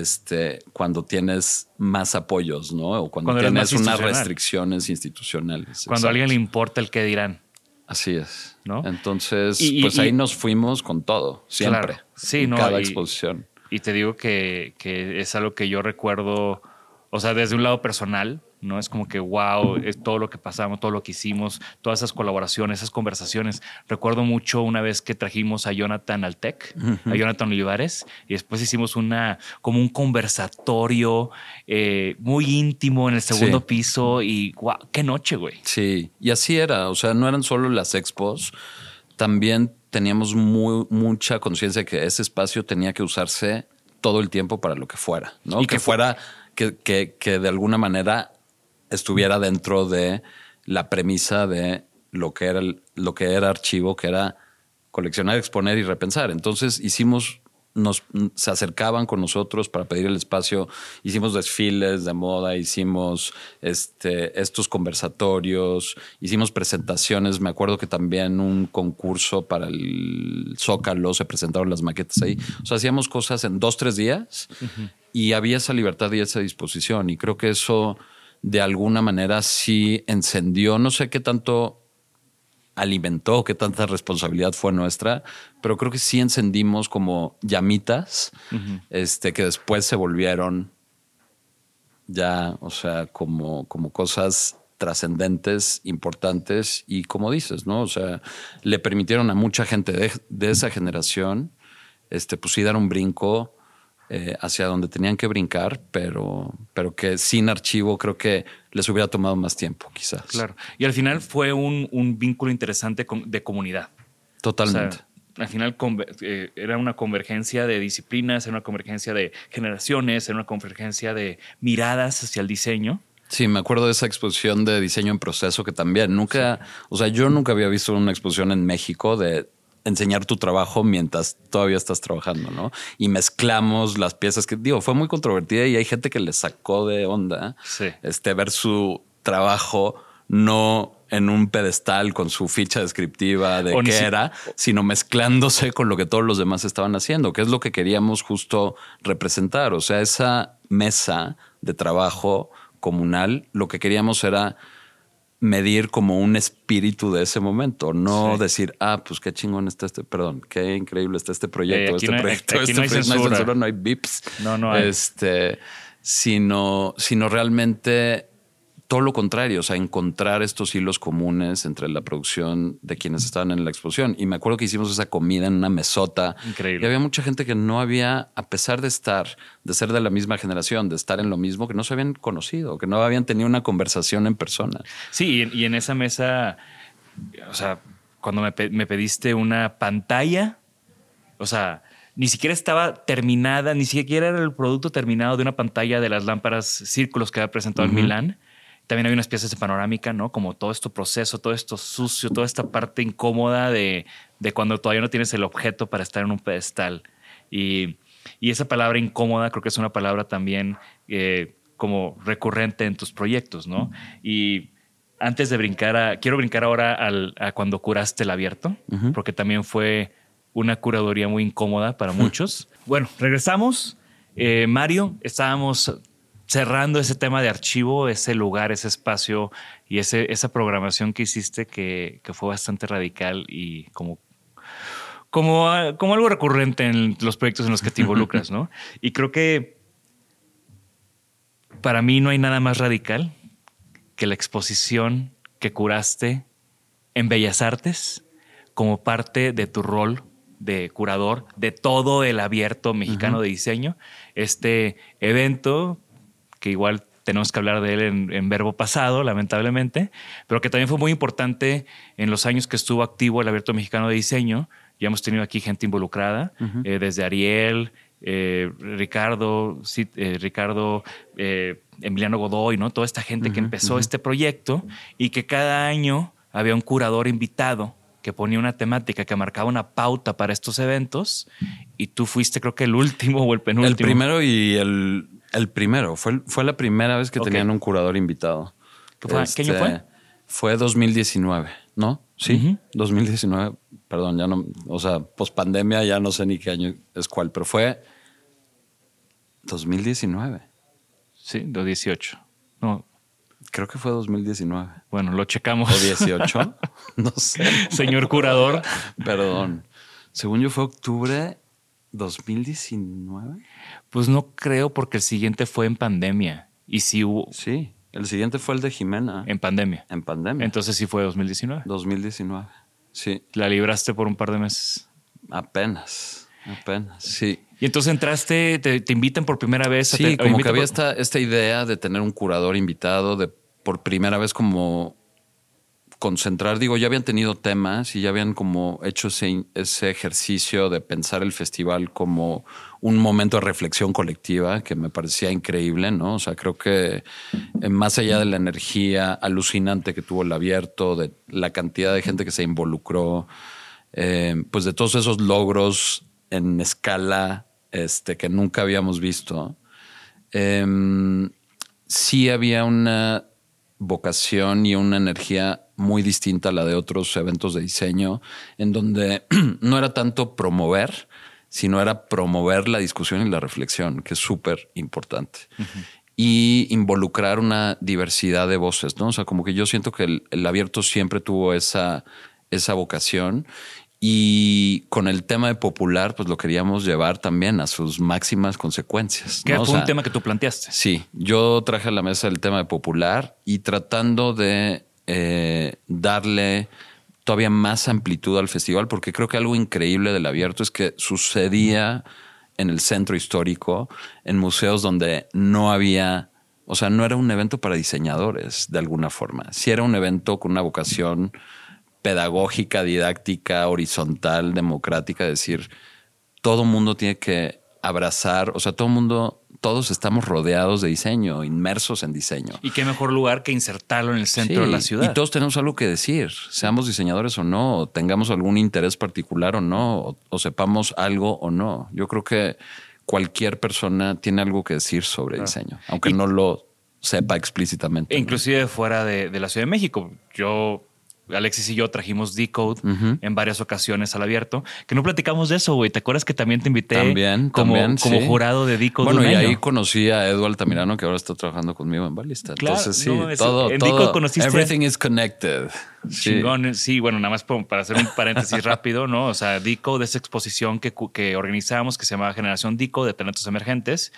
Este, cuando tienes más apoyos, ¿no? O cuando, tienes unas restricciones institucionales. Cuando a alguien le importa el qué dirán. Así es. ¿No? Entonces, Y- y- pues y- ahí nos fuimos con todo, siempre. Claro. Sí, en no, Cada exposición. Y te digo que, que es algo que yo recuerdo, o sea, desde un lado personal, ¿no? Es como que, wow, es todo lo que pasamos, todo lo que hicimos, todas esas colaboraciones, esas conversaciones. Recuerdo mucho una vez que trajimos a Jonathan al TEC, a Jonathan Olivares, y después hicimos una, como un conversatorio eh, muy íntimo en el segundo Sí. piso y, wow, qué noche, güey. Sí, y así era. O sea, no eran solo las expos, también teníamos muy, mucha conciencia de que ese espacio tenía que usarse todo el tiempo para lo que fuera, ¿no? Y que que fu- fuera, que, que, que de alguna manera estuviera dentro de la premisa de lo que era, el- lo que era archivo, que era coleccionar, exponer y repensar. Entonces hicimos, nos, se acercaban con nosotros para pedir el espacio, hicimos desfiles de moda, hicimos este, estos conversatorios, hicimos presentaciones. Me acuerdo que también un concurso para el Zócalo se presentaron las maquetas ahí. O sea, hacíamos cosas en dos, tres días y había esa libertad y esa disposición. Y creo que eso de alguna manera sí encendió, no sé qué tanto alimentó, qué tanta responsabilidad fue nuestra, pero creo que sí encendimos como llamitas, este, que después se volvieron ya, o sea, como, como cosas trascendentes, importantes y como dices, ¿no? O sea, le permitieron a mucha gente de, de esa generación, este, pues sí dar un brinco eh, hacia donde tenían que brincar, pero, pero que sin archivo creo que les hubiera tomado más tiempo, quizás. Claro. Y al final fue un, un vínculo interesante de comunidad. Totalmente. O sea, al final eh, era una convergencia de disciplinas, era una convergencia de generaciones, era una convergencia de miradas hacia el diseño. Sí, me acuerdo de esa exposición de diseño en proceso que también nunca, o sea, yo nunca había visto una exposición en México de enseñar tu trabajo mientras todavía estás trabajando, ¿no? Y mezclamos las piezas que, digo, fue muy controvertida y hay gente que le sacó de onda Sí. este, ver su trabajo no en un pedestal con su ficha descriptiva de O qué si- era, sino mezclándose con lo que todos los demás estaban haciendo, que es lo que queríamos justo representar. O sea, esa mesa de trabajo comunal, lo que queríamos era medir como un espíritu de ese momento, no Sí. decir, ah, pues qué chingón está este, perdón, qué increíble está este proyecto, Eh, aquí este no hay- proyecto, aquí este no hay proyecto, censura. no hay bips. No, no hay. Este, sino, sino realmente todo lo contrario, o sea, encontrar estos hilos comunes entre la producción de quienes estaban en la exposición. Y me acuerdo que hicimos esa comida en una mesota. Increíble. Y había mucha gente que no había, a pesar de estar, de ser de la misma generación, de estar en lo mismo, que no se habían conocido, que no habían tenido una conversación en persona. Sí, y en, esa mesa, o sea, cuando me, me pediste una pantalla, o sea, ni siquiera estaba terminada, ni siquiera era el producto terminado de una pantalla de las lámparas círculos que había presentado en Milán. También había unas piezas de panorámica, ¿no? Como todo este proceso, todo esto sucio, toda esta parte incómoda de, de cuando todavía no tienes el objeto para estar en un pedestal. Y, y esa palabra incómoda creo que es una palabra también eh, como recurrente en tus proyectos, ¿no? Y antes de brincar a. Quiero brincar ahora al- a cuando curaste el abierto, porque también fue una curaduría muy incómoda para muchos. bueno, regresamos. Eh, Mario, estábamos cerrando ese tema de archivo, ese lugar, ese espacio y ese, esa programación que hiciste que, que fue bastante radical y como como, ah, como algo recurrente en los proyectos en los que te involucras, ¿no? Y creo que para mí no hay nada más radical que la exposición que curaste en Bellas Artes como parte de tu rol de curador de todo el abierto mexicano de diseño. Este evento, que igual tenemos que hablar de él en, verbo pasado, lamentablemente, pero que también fue muy importante en los años que estuvo activo el abierto mexicano de diseño. Ya hemos tenido aquí gente involucrada, eh, desde Ariel, eh, Ricardo, eh, Ricardo Emiliano Godoy, ¿no? Toda esta gente que empezó este proyecto y que cada año había un curador invitado que ponía una temática que marcaba una pauta para estos eventos y tú fuiste creo que el último o el penúltimo. El primero y el, el primero. Fue, fue la primera vez que tenían un curador invitado. ¿Qué, año fue? Este, fue 2019, ¿no? Sí, 2019. Perdón, ya no, o sea, post pandemia ya no sé ni qué año es cuál, pero fue 2019. Sí, 2018. No, Creo que fue 2019. Bueno, lo checamos. O 18. no sé. Señor curador. Perdón. Según yo fue octubre 2019. Pues no creo porque el siguiente fue en pandemia. Y si hubo... Sí, el siguiente fue el de Jimena. En pandemia. En pandemia. Entonces sí fue 2019. 2019. Sí. La libraste por un par de meses. Apenas. Apenas. Sí. Y entonces entraste, te, invitan por primera vez. A sí, como que había esta, esta idea de tener un curador invitado, de por primera vez como concentrar, digo, ya habían tenido temas y ya habían como hecho ese, ejercicio de pensar el festival como un momento de reflexión colectiva que me parecía increíble, ¿no? O sea, creo que eh, más allá de la energía alucinante que tuvo el abierto, de la cantidad de gente que se involucró, eh, pues de todos esos logros en escala este, que nunca habíamos visto, em, sí había una vocación y una energía muy distinta a la de otros eventos de diseño, en donde no era tanto promover, sino era promover la discusión y la reflexión, que es súper importante. Y involucrar una diversidad de voces, ¿no? O sea, como que yo siento que el, el abierto siempre tuvo esa, esa vocación y con el tema de popular, pues lo queríamos llevar también a sus máximas consecuencias. Que fue un tema que tú planteaste. Sí, yo traje a la mesa el tema de popular y tratando de eh, darle todavía más amplitud al festival, porque creo que algo increíble del abierto es que sucedía en el centro histórico, en museos donde no había, o sea, no era un evento para diseñadores de alguna forma. Sí era un evento con una vocación pedagógica, didáctica, horizontal, democrática, decir, todo mundo tiene que abrazar, o sea, todo mundo, todos estamos rodeados de diseño, inmersos en diseño. Y qué mejor lugar que insertarlo en el centro de la ciudad. Y todos tenemos algo que decir, seamos diseñadores o no, tengamos algún interés particular o no, o, sepamos algo o no. Yo creo que cualquier persona tiene algo que decir sobre diseño, aunque no lo sepa explícitamente. inclusive fuera de, de la Ciudad de México. Yo Alexis y yo trajimos Decode en varias ocasiones al abierto, que no platicamos de eso, güey. ¿Te acuerdas que también te invité también, como, como jurado de Decode? Bueno, y ahí conocí a Edu Altamirano, que ahora está trabajando conmigo en Balista. Entonces, sí, todo, en todo. conociste. Everything is connected. Chingón. Sí, bueno, nada más para hacer un paréntesis rápido, ¿no? O sea, Decode, esa exposición que, que organizamos que se llama Generación Decode de Talentos Emergentes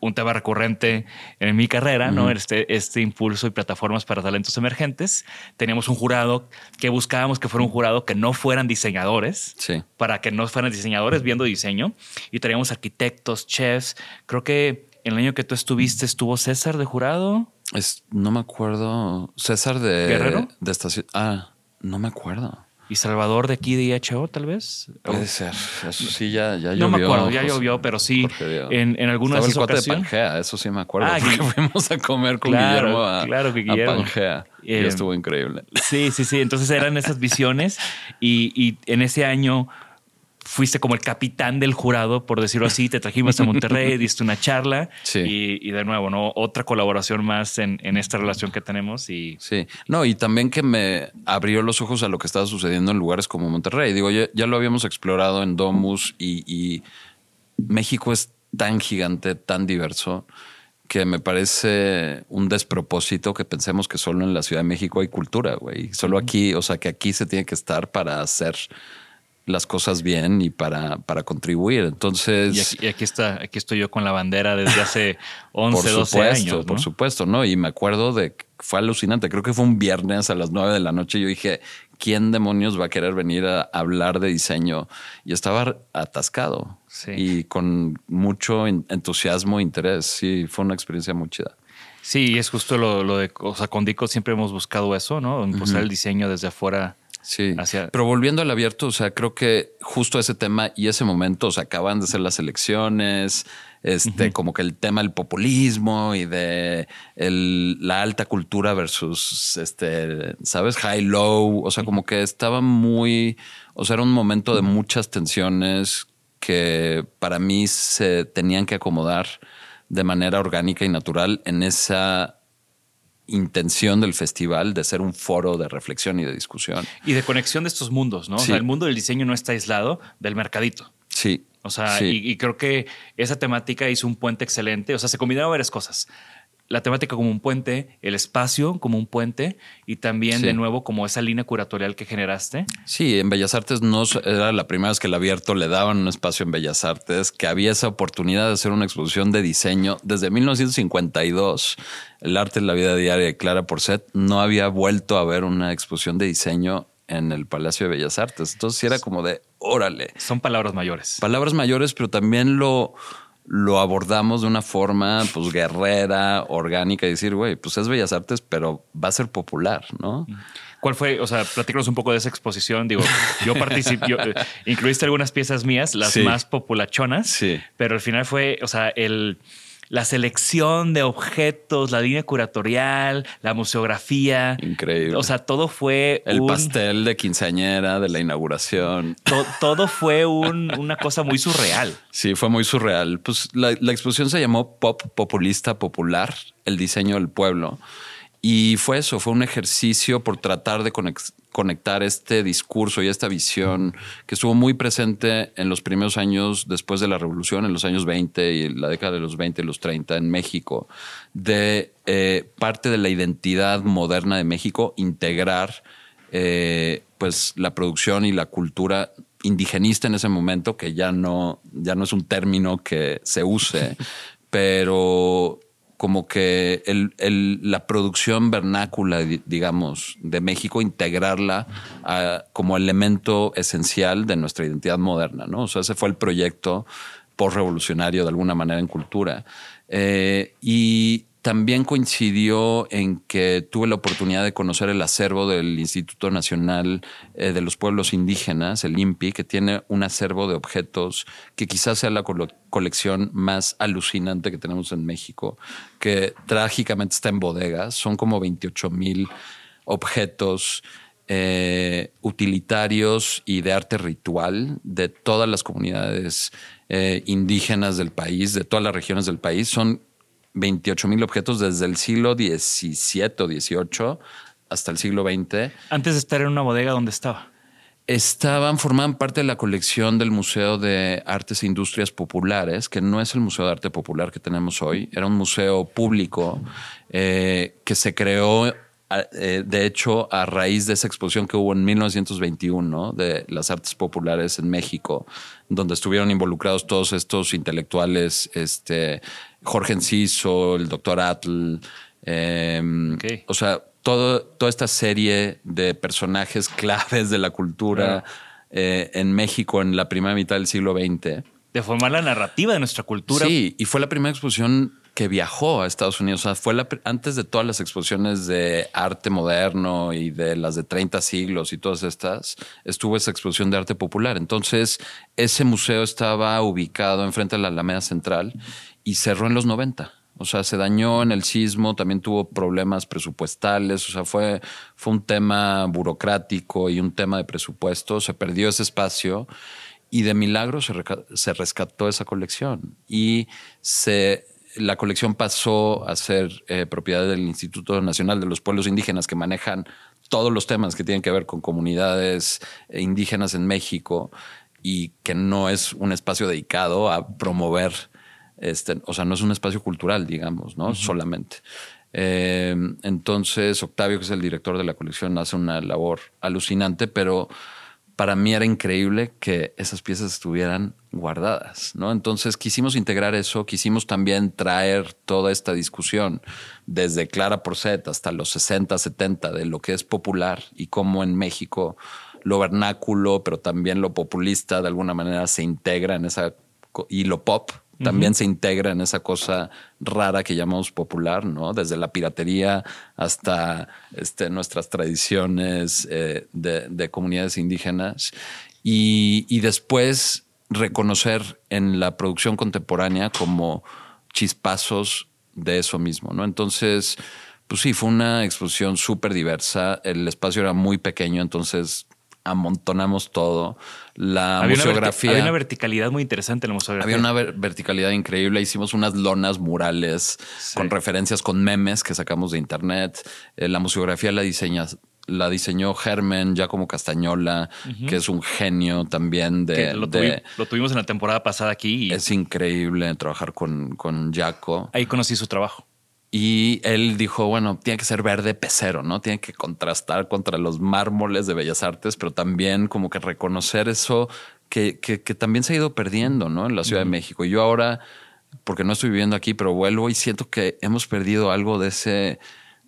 un tema recurrente en mi carrera, ¿no? Este, este impulso y plataformas para talentos emergentes. Teníamos un jurado que buscábamos que fuera un jurado que no fueran diseñadores, para que no fueran diseñadores viendo diseño. Y teníamos arquitectos, chefs. Creo que en el año que tú estuviste estuvo César de jurado. Es, no me acuerdo. César de... ¿Guerrero? De estación. Ah, no me acuerdo. ¿Y Salvador de aquí de IHO, tal vez? Puede ser. Eso sí, ya, ya llovió. No me acuerdo, ya llovió, pero sí. En, en algunas Estaba el de Pangea, eso sí me acuerdo. Ah, porque fuimos a comer con Guillermo a, claro que Guillermo. a Pangea. y eh, estuvo increíble. Sí, sí, sí. Entonces eran esas visiones. Y, y en ese año fuiste como el capitán del jurado, por decirlo así, te trajimos a Monterrey, diste una charla y, de nuevo, ¿no? Otra colaboración más en, esta relación que tenemos y... Sí, no, y también que me abrió los ojos a lo que estaba sucediendo en lugares como Monterrey. Digo, ya, lo habíamos explorado en Domus y, México es tan gigante, tan diverso que me parece un despropósito que pensemos que solo en la Ciudad de México hay cultura, güey. Solo aquí, o sea, que aquí se tiene que estar para hacer las cosas bien y para, para contribuir. Entonces. Y aquí, y aquí, está, aquí estoy yo con la bandera desde hace 11, por 12 años. ¿no? Por supuesto, ¿no? Y me acuerdo de que fue alucinante. Creo que fue un viernes a las 9 de la noche. Yo dije, ¿quién demonios va a querer venir a hablar de diseño? Y estaba atascado sí. y con mucho entusiasmo e interés. Sí, fue una experiencia muy chida. Sí, es justo lo, lo de, o sea, con Dico siempre hemos buscado eso, ¿no? Impulsar uh -huh. el diseño desde afuera. Sí, hacia... pero volviendo al abierto, o sea, creo que justo ese tema y ese momento, o sea, acaban de ser las elecciones, este, uh -huh. como que el tema del populismo y de el, la alta cultura versus, este, sabes, high low, o sea, como que estaba muy, o sea, era un momento de muchas tensiones que para mí se tenían que acomodar de manera orgánica y natural en esa intención del festival de ser un foro de reflexión y de discusión. Y de conexión de estos mundos, ¿no? Sí. O sea, el mundo del diseño no está aislado del mercadito. Sí. O sea, sí. y, y, creo que esa temática hizo un puente excelente. O sea, se combinaron varias cosas la temática como un puente, el espacio como un puente y también sí. de nuevo como esa línea curatorial que generaste. Sí, en Bellas Artes no era la primera vez que el abierto le daban un espacio en Bellas Artes, que había esa oportunidad de hacer una exposición de diseño. Desde 1952, el arte en la vida diaria de Clara Porcet no había vuelto a ver una exposición de diseño en el Palacio de Bellas Artes. Entonces era como de, órale. Son palabras mayores. Palabras mayores, pero también lo lo abordamos de una forma pues guerrera, orgánica y decir, güey, pues es Bellas Artes, pero va a ser popular, ¿no? ¿Cuál fue? O sea, platícanos un poco de esa exposición. Digo, yo participé, eh, incluiste algunas piezas mías, las sí. más populachonas, sí. pero al final fue, o sea, el la selección de objetos, la línea curatorial, la museografía. Increíble. O sea, todo fue. El un, pastel de quinceañera de la inauguración. To, todo fue un, una cosa muy surreal. Sí, fue muy surreal. Pues la, la exposición se llamó Pop Populista Popular, el diseño del pueblo. Y fue eso, fue un ejercicio por tratar de conectar este discurso y esta visión que estuvo muy presente en los primeros años después de la revolución, en los años 20 y la década de los 20 y los 30 en México, de eh, parte de la identidad moderna de México, integrar eh, pues la producción y la cultura indigenista en ese momento, que ya no, ya no es un término que se use, pero como que la producción vernácula, digamos, de México, integrarla como elemento esencial de nuestra identidad moderna, ¿no? O sea, ese fue el proyecto postrevolucionario de alguna manera en cultura. Eh, y también coincidió en que tuve la oportunidad de conocer el acervo del Instituto Nacional eh, de los Pueblos Indígenas, el INPI, que tiene un acervo de objetos que quizás sea la co colección más alucinante que tenemos en México, que trágicamente está en bodegas. Son como 28 mil objetos eh, utilitarios y de arte ritual de todas las comunidades eh, indígenas del país, de todas las regiones del país. Son 28 mil objetos desde el siglo XVII o XVIII hasta el siglo XX. Antes de estar en una bodega, ¿dónde estaba? Estaban, formaban parte de la colección del Museo de Artes e Industrias Populares, que no es el Museo de Arte Popular que tenemos hoy, era un museo público eh, que se creó eh, de hecho, a raíz de esa exposición que hubo en 1921 de las artes populares en México, donde estuvieron involucrados todos estos intelectuales, este, Jorge Enciso, el doctor Atl, eh, okay. o sea, todo, toda esta serie de personajes claves de la cultura eh, en México en la primera mitad del siglo XX. De formar la narrativa de nuestra cultura. Sí, y fue la primera exposición que viajó a Estados Unidos. O sea, fue la, antes de todas las exposiciones de arte moderno y de las de 30 siglos y todas estas, estuvo esa exposición de arte popular. Entonces, ese museo estaba ubicado enfrente de la Alameda Central y cerró en los 90. O sea, se dañó en el sismo, también tuvo problemas presupuestales, o sea, fue, fue un tema burocrático y un tema de presupuesto, se perdió ese espacio y de milagro se, se rescató esa colección y se la colección pasó a ser eh, propiedad del Instituto Nacional de los Pueblos Indígenas que manejan todos los temas que tienen que ver con comunidades indígenas en México y que no es un espacio dedicado a promover, este, o sea, no es un espacio cultural, digamos, ¿no? Uh -huh. Solamente. Eh, entonces, Octavio, que es el director de la colección, hace una labor alucinante, pero para mí era increíble que esas piezas estuvieran guardadas, ¿no? Entonces quisimos integrar eso, quisimos también traer toda esta discusión desde Clara Porcet hasta los 60, 70 de lo que es popular y cómo en México lo vernáculo, pero también lo populista de alguna manera se integra en esa y lo pop también se integra en esa cosa rara que llamamos popular, ¿no? Desde la piratería hasta este, nuestras tradiciones eh, de, comunidades indígenas. Y, y, después reconocer en la producción contemporánea como chispazos de eso mismo, ¿no? Entonces, pues sí, fue una exposición súper diversa. El espacio era muy pequeño, entonces amontonamos todo. La museografía. había una verticalidad muy interesante en la museografía. Había una verticalidad increíble. Hicimos unas lonas murales con referencias, con memes que sacamos de internet. Eh, la museografía la diseña, la diseñó Germen como Castañola, que es un genio también de lo, tuvimos en la temporada pasada aquí. es increíble trabajar con, con Jaco. Ahí conocí su trabajo. Y él dijo, bueno, tiene que ser verde pecero, ¿no? Tiene que contrastar contra los mármoles de Bellas Artes, pero también como que reconocer eso que, que, también se ha ido perdiendo, ¿no? En la Ciudad de México. Y yo ahora, porque no estoy viviendo aquí, pero vuelvo y siento que hemos perdido algo de ese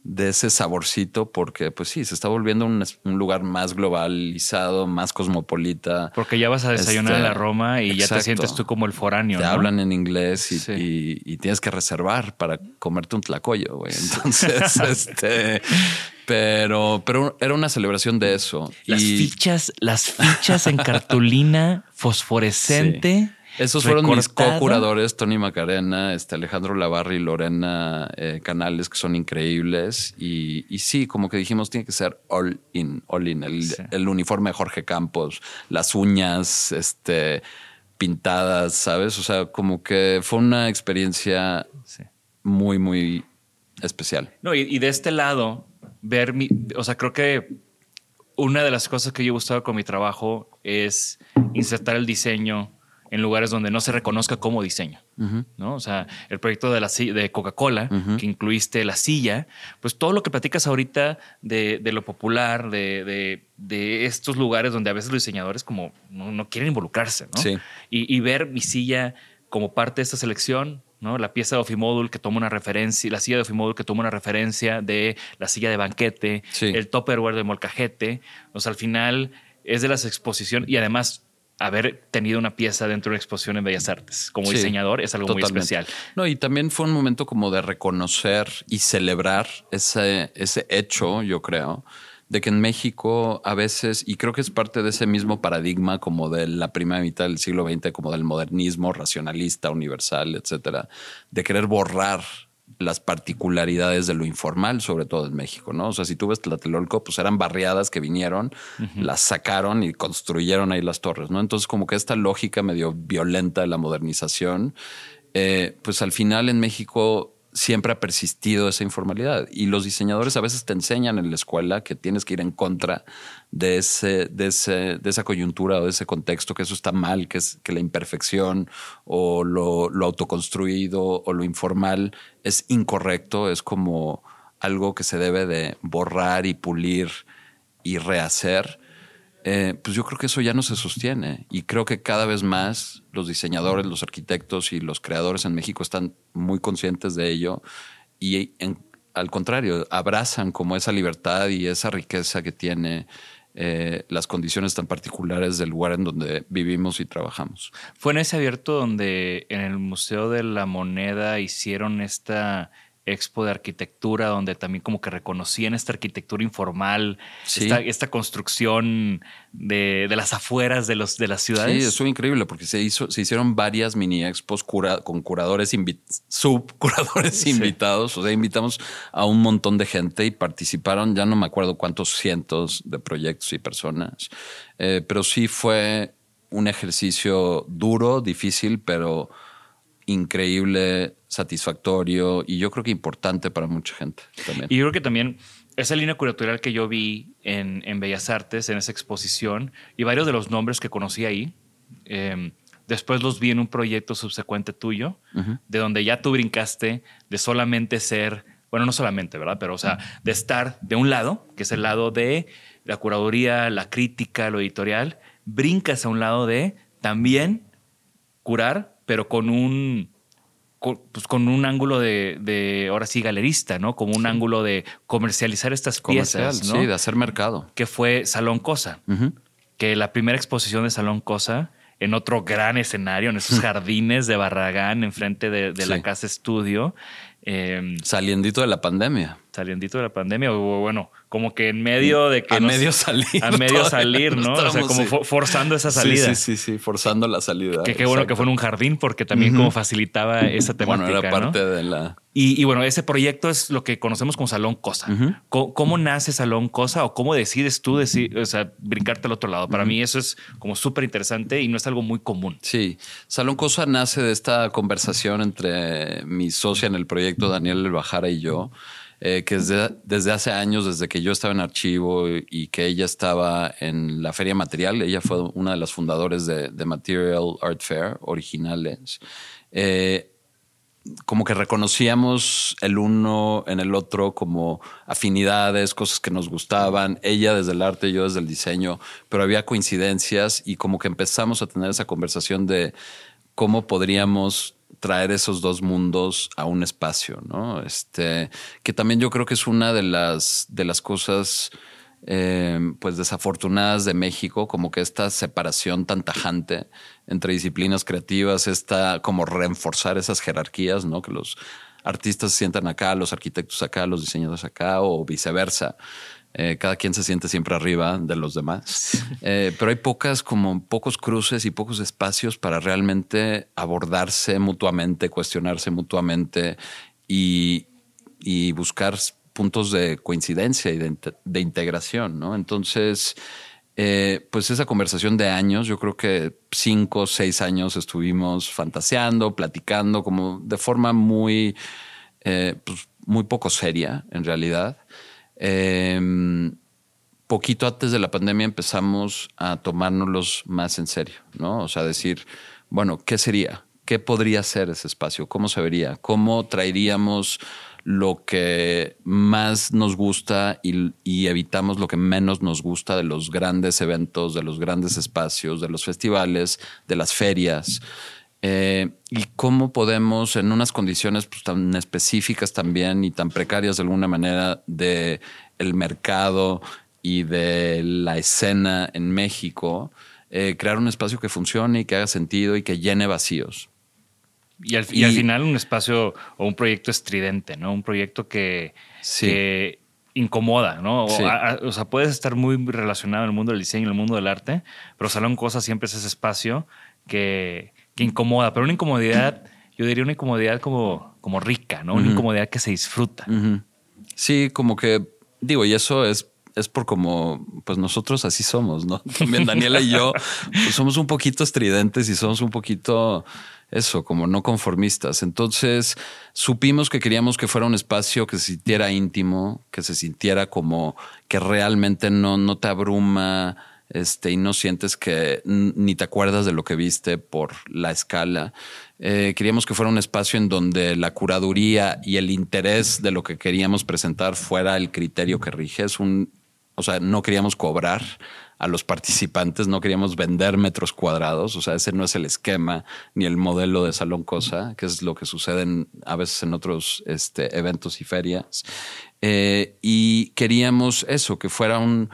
de ese saborcito porque pues sí, se está volviendo un, lugar más globalizado, más cosmopolita. Porque ya vas a desayunar en la este, Roma y ya te sientes tú como el foráneo. Te hablan en inglés y, tienes que reservar para comerte un tlacoyo, güey. Entonces, este... Pero, pero era una celebración de eso. Las fichas, las fichas en cartulina fosforescente. Esos fueron mis co-curadores, Tony Macarena, este Alejandro Lavarri y Lorena eh, Canales, que son increíbles. Y, sí, como que dijimos, tiene que ser all in, all in. El, uniforme de Jorge Campos, las uñas, este, pintadas, ¿sabes? O sea, como que fue una experiencia muy, muy especial. No, y, de este lado, ver mi, o sea, creo que una de las cosas que yo he gustado con mi trabajo es insertar el diseño en lugares donde no se reconozca como diseño. ¿no? O sea, el proyecto de, la, de Coca-Cola, que incluiste la silla, pues todo lo que platicas ahorita de, lo popular, de, estos lugares donde a veces los diseñadores como no, quieren involucrarse, ¿no? Sí. Y, ver mi silla como parte de esta selección, ¿no? La pieza de Ofimodul que toma una referencia, la silla de Ofimodul que toma una referencia de la silla de banquete, el Topperware de Molcajete. O sea, al final es de las exposiciones y además haber tenido una pieza dentro de una exposición en Bellas Artes como diseñador es algo muy especial. No, y también fue un momento como de reconocer y celebrar ese, ese hecho, yo creo, de que en México a veces, y creo que es parte de ese mismo paradigma como de la primera mitad del siglo XX, como del modernismo racionalista, universal, etcétera, de querer borrar las particularidades de lo informal, sobre todo en México, ¿no? O sea, si tú ves Tlatelolco, pues eran barriadas que vinieron, las sacaron y construyeron ahí las torres, ¿no? Entonces, como que esta lógica medio violenta de la modernización, eh, pues al final en México siempre ha persistido esa informalidad y los diseñadores a veces te enseñan en la escuela que tienes que ir en contra de, ese, de, ese, de esa coyuntura o de ese contexto, que eso está mal, que, es, que la imperfección o lo, lo autoconstruido o lo informal es incorrecto, es como algo que se debe de borrar y pulir y rehacer. Eh, pues yo creo que eso ya no se sostiene y creo que cada vez más los diseñadores, los arquitectos y los creadores en México están muy conscientes de ello y al contrario, abrazan como esa libertad y esa riqueza que tiene eh, las condiciones tan particulares del lugar en donde vivimos y trabajamos. Fue en ese abierto donde en el Museo de la Moneda hicieron esta expo de arquitectura donde también como que reconocían esta arquitectura informal, esta, construcción de, las afueras de, los, de las ciudades. Sí, eso increíble porque se, hizo, se hicieron varias mini expos con curadores, subcuradores invitados. O sea, invitamos a un montón de gente y participaron, ya no me acuerdo cuántos cientos de proyectos y personas, eh, pero sí fue un ejercicio duro, difícil, pero increíble, satisfactorio y yo creo que importante para mucha gente también. Y yo creo que también esa línea curatorial que yo vi en, Bellas Artes, en esa exposición, y varios de los nombres que conocí ahí, em, después los vi en un proyecto subsecuente tuyo, de donde ya tú brincaste de solamente ser bueno, no solamente, ¿verdad? Pero, o sea, de estar de un lado, que es el lado de la curaduría, la crítica, lo editorial, brincas a un lado de también curar, pero con un pues con un ángulo de, ahora sí, galerista, ¿no? Como un ángulo de comercializar estas piezas, ¿no? Sí, de hacer mercado. Que fue Salón Cosa. Que la primera exposición de Salón Cosa en otro gran escenario, en esos jardines de Barragán, enfrente de, de la casa estudio. Eh, Saliendito de la pandemia. Saliendito de la pandemia, o bueno, como que en medio de que. A medio salir. A medio salir, ¿no? o sea, como forzando esa salida. Sí, sí, sí, forzando la salida. Que qué bueno que fue en un jardín, porque también como facilitaba esa temática. Bueno, era parte de la. Y, bueno, ese proyecto es lo que conocemos como Salón Cosa. ¿Cómo, nace Salón Cosa o cómo decides tú decir, o sea, brincarte al otro lado? Para mí eso es como súper interesante y no es algo muy común. Sí, Salón Cosa nace de esta conversación entre mi socia en el proyecto, Daniel Bajara y yo. Eh, que desde, desde, hace años, desde que yo estaba en archivo y que ella estaba en la Feria Material, ella fue una de las fundadoras de, de Material Art Fair originales. Eh, como que reconocíamos el uno en el otro como afinidades, cosas que nos gustaban, ella desde el arte, yo desde el diseño, pero había coincidencias y como que empezamos a tener esa conversación de cómo podríamos traer esos dos mundos a un espacio, ¿no? Este, que también yo creo que es una de las, de las cosas eh, pues desafortunadas de México, como que esta separación tan tajante entre disciplinas creativas, esta como reforzar esas jerarquías, ¿no? Que los artistas se sientan acá, los arquitectos acá, los diseñadores acá o viceversa. Eh, cada quien se siente siempre arriba de los demás. Eh, pero hay pocas, como pocos cruces y pocos espacios para realmente abordarse mutuamente, cuestionarse mutuamente y, buscar puntos de coincidencia y de, integración. Entonces, eh, pues esa conversación de años, yo creo que cinco seis años estuvimos fantaseando, platicando, como de forma muy, pues muy poco seria, en realidad. Em, poquito antes de la pandemia empezamos a tomárnoslos más en serio, ¿no? O sea, decir, bueno, ¿qué sería? ¿Qué podría ser ese espacio? ¿Cómo se vería? ¿Cómo traeríamos lo que más nos gusta y, evitamos lo que menos nos gusta de los grandes eventos, de los grandes espacios, de los festivales, de las ferias? Eh, y cómo podemos, en unas condiciones pues, tan específicas también y tan precarias de alguna manera de el mercado y de la escena en México, eh, crear un espacio que funcione y que haga sentido y que llene vacíos. Y al, final un espacio o un proyecto estridente, ¿no? Un proyecto que, incomoda, ¿no? O, sea, puedes estar muy relacionado en el mundo del diseño, en el mundo del arte, pero Salón Cosas siempre es ese espacio que, que incomoda, pero una incomodidad, yo diría una incomodidad como, como rica, ¿no? Una incomodidad que se disfruta. Sí, como que, digo, y eso es es por como, pues nosotros así somos, ¿no? También Daniela y yo pues somos un poquito estridentes y somos un poquito eso, como no conformistas. Entonces supimos que queríamos que fuera un espacio que se sintiera íntimo, que se sintiera como que realmente no, no te abruma este, y no sientes que ni te acuerdas de lo que viste por la escala. Eh, queríamos que fuera un espacio en donde la curaduría y el interés de lo que queríamos presentar fuera el criterio que rige. Es un, o sea, no queríamos cobrar a los participantes, no queríamos vender metros cuadrados, o sea, ese no es el esquema ni el modelo de Salón Cosa, que es lo que sucede a veces en otros este, eventos y ferias. Eh, y queríamos eso, que fuera un,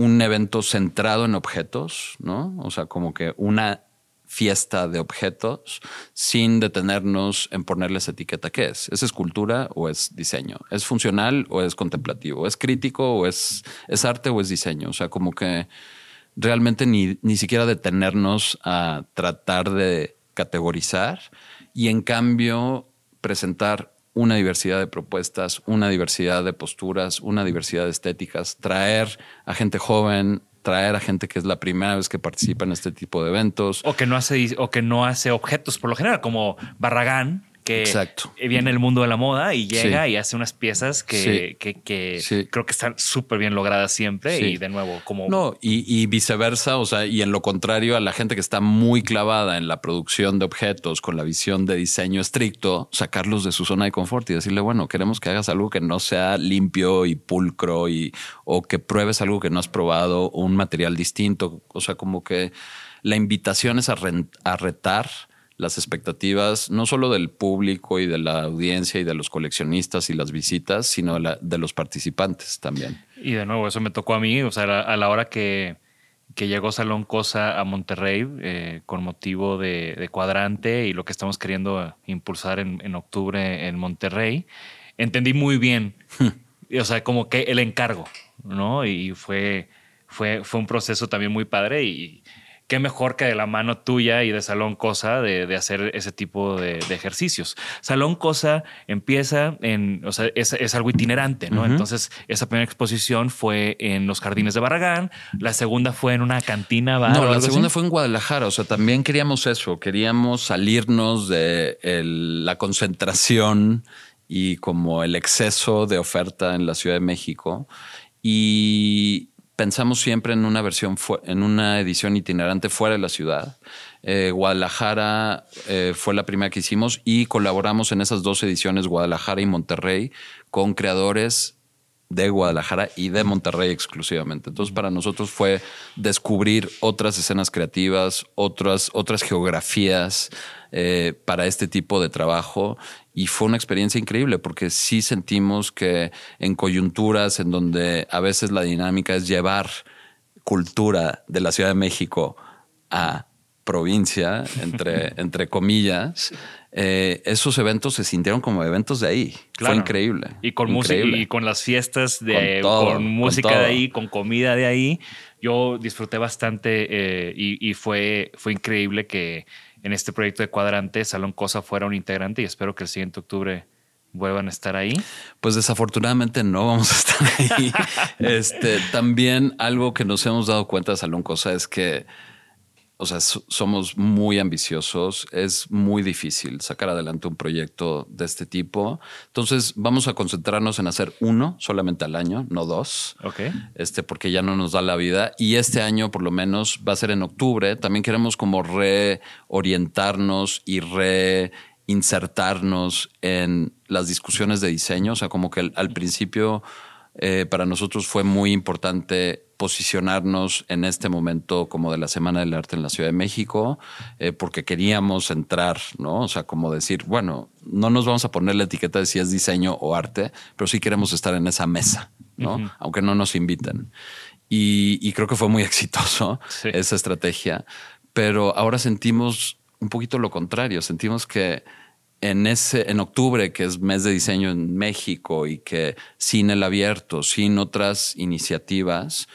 un evento centrado en objetos, ¿no? O sea, como que una fiesta de objetos sin detenernos en ponerles etiqueta. ¿Qué es? ¿Es escultura o es diseño? ¿Es funcional o es contemplativo? ¿Es crítico o es, es arte o es diseño? O sea, como que realmente ni, ni siquiera detenernos a tratar de categorizar y en cambio presentar una diversidad de propuestas, una diversidad de posturas, una diversidad de estéticas, traer a gente joven, traer a gente que es la primera vez que participa en este tipo de eventos. O que no hace, o que no hace objetos por lo general, como Barragán, que Exacto. viene el mundo de la moda y llega Sí. y hace unas piezas que, Sí. que, que Sí. creo que están súper bien logradas siempre y de nuevo como No, y, y viceversa, o sea, y en lo contrario a la gente que está muy clavada en la producción de objetos con la visión de diseño estricto, sacarlos de su zona de confort y decirle, bueno, queremos que hagas algo que no sea limpio y pulcro y o que pruebes algo que no has probado un material distinto, o sea, como que la invitación es a retar las expectativas no solo del público y de la audiencia y de los coleccionistas y las visitas, sino de, la- de los participantes también. Y de nuevo, eso me tocó a mí, o sea, a la hora que, que llegó Salón Cosa a Monterrey eh, con motivo de, de cuadrante y lo que estamos queriendo impulsar en, en octubre en Monterrey, entendí muy bien, o sea, como que el encargo, ¿no? Y fue, fue, fue un proceso también muy padre y qué mejor que de la mano tuya y de Salón Cosa de, de hacer ese tipo de, de ejercicios. Salón Cosa empieza en, o sea, es, es algo itinerante, ¿no? Entonces, esa primera exposición fue en los jardines de Barragán, la segunda fue en una cantina bar. No, la así. segunda fue en Guadalajara. O sea, también queríamos eso. Queríamos salirnos de el- la concentración y como el exceso de oferta en la Ciudad de México. Y pensamos siempre en una versión, en una edición itinerante fuera de la ciudad. Eh, Guadalajara eh, fue la primera que hicimos y colaboramos en esas dos ediciones, Guadalajara y Monterrey, con creadores de Guadalajara y de Monterrey exclusivamente. Entonces, para nosotros fue descubrir otras escenas creativas, otras, otras geografías eh, para este tipo de trabajo. Y fue una experiencia increíble porque sí sentimos que en coyunturas en donde a veces la dinámica es llevar cultura de la Ciudad de México a provincia, entre, entre comillas, eh, esos eventos se sintieron como eventos de ahí. Claro. Fue increíble. Y con música y con las fiestas de Con todo, con con música de ahí, con comida de ahí. Yo disfruté bastante eh, y, y fue, fue increíble que en este proyecto de Cuadrante Salón Cosa fuera un integrante y espero que el siguiente octubre vuelvan a estar ahí. Pues desafortunadamente no vamos a estar ahí. este, también algo que nos hemos dado cuenta de Salón Cosa es que, o sea, so- somos muy ambiciosos. Es muy difícil sacar adelante un proyecto de este tipo. Entonces vamos a concentrarnos en hacer uno solamente al año, no dos. Ok. Este, porque ya no nos da la vida. Y este año, por lo menos, va a ser en octubre. También queremos como reorientarnos y reinsertarnos en las discusiones de diseño. O sea, como que al, al principio eh, para nosotros fue muy importante posicionarnos en este momento como de la Semana del Arte en la Ciudad de México, eh, porque queríamos entrar, ¿no? O sea, como decir, bueno, no nos vamos a poner la etiqueta de si es diseño o arte, pero sí queremos estar en esa mesa, ¿no? Aunque no nos inviten. Y, y creo que fue muy exitoso Sí. esa estrategia, pero ahora sentimos un poquito lo contrario, sentimos que en ese en octubre que es mes de diseño en México y que sin el abierto, sin otras iniciativas,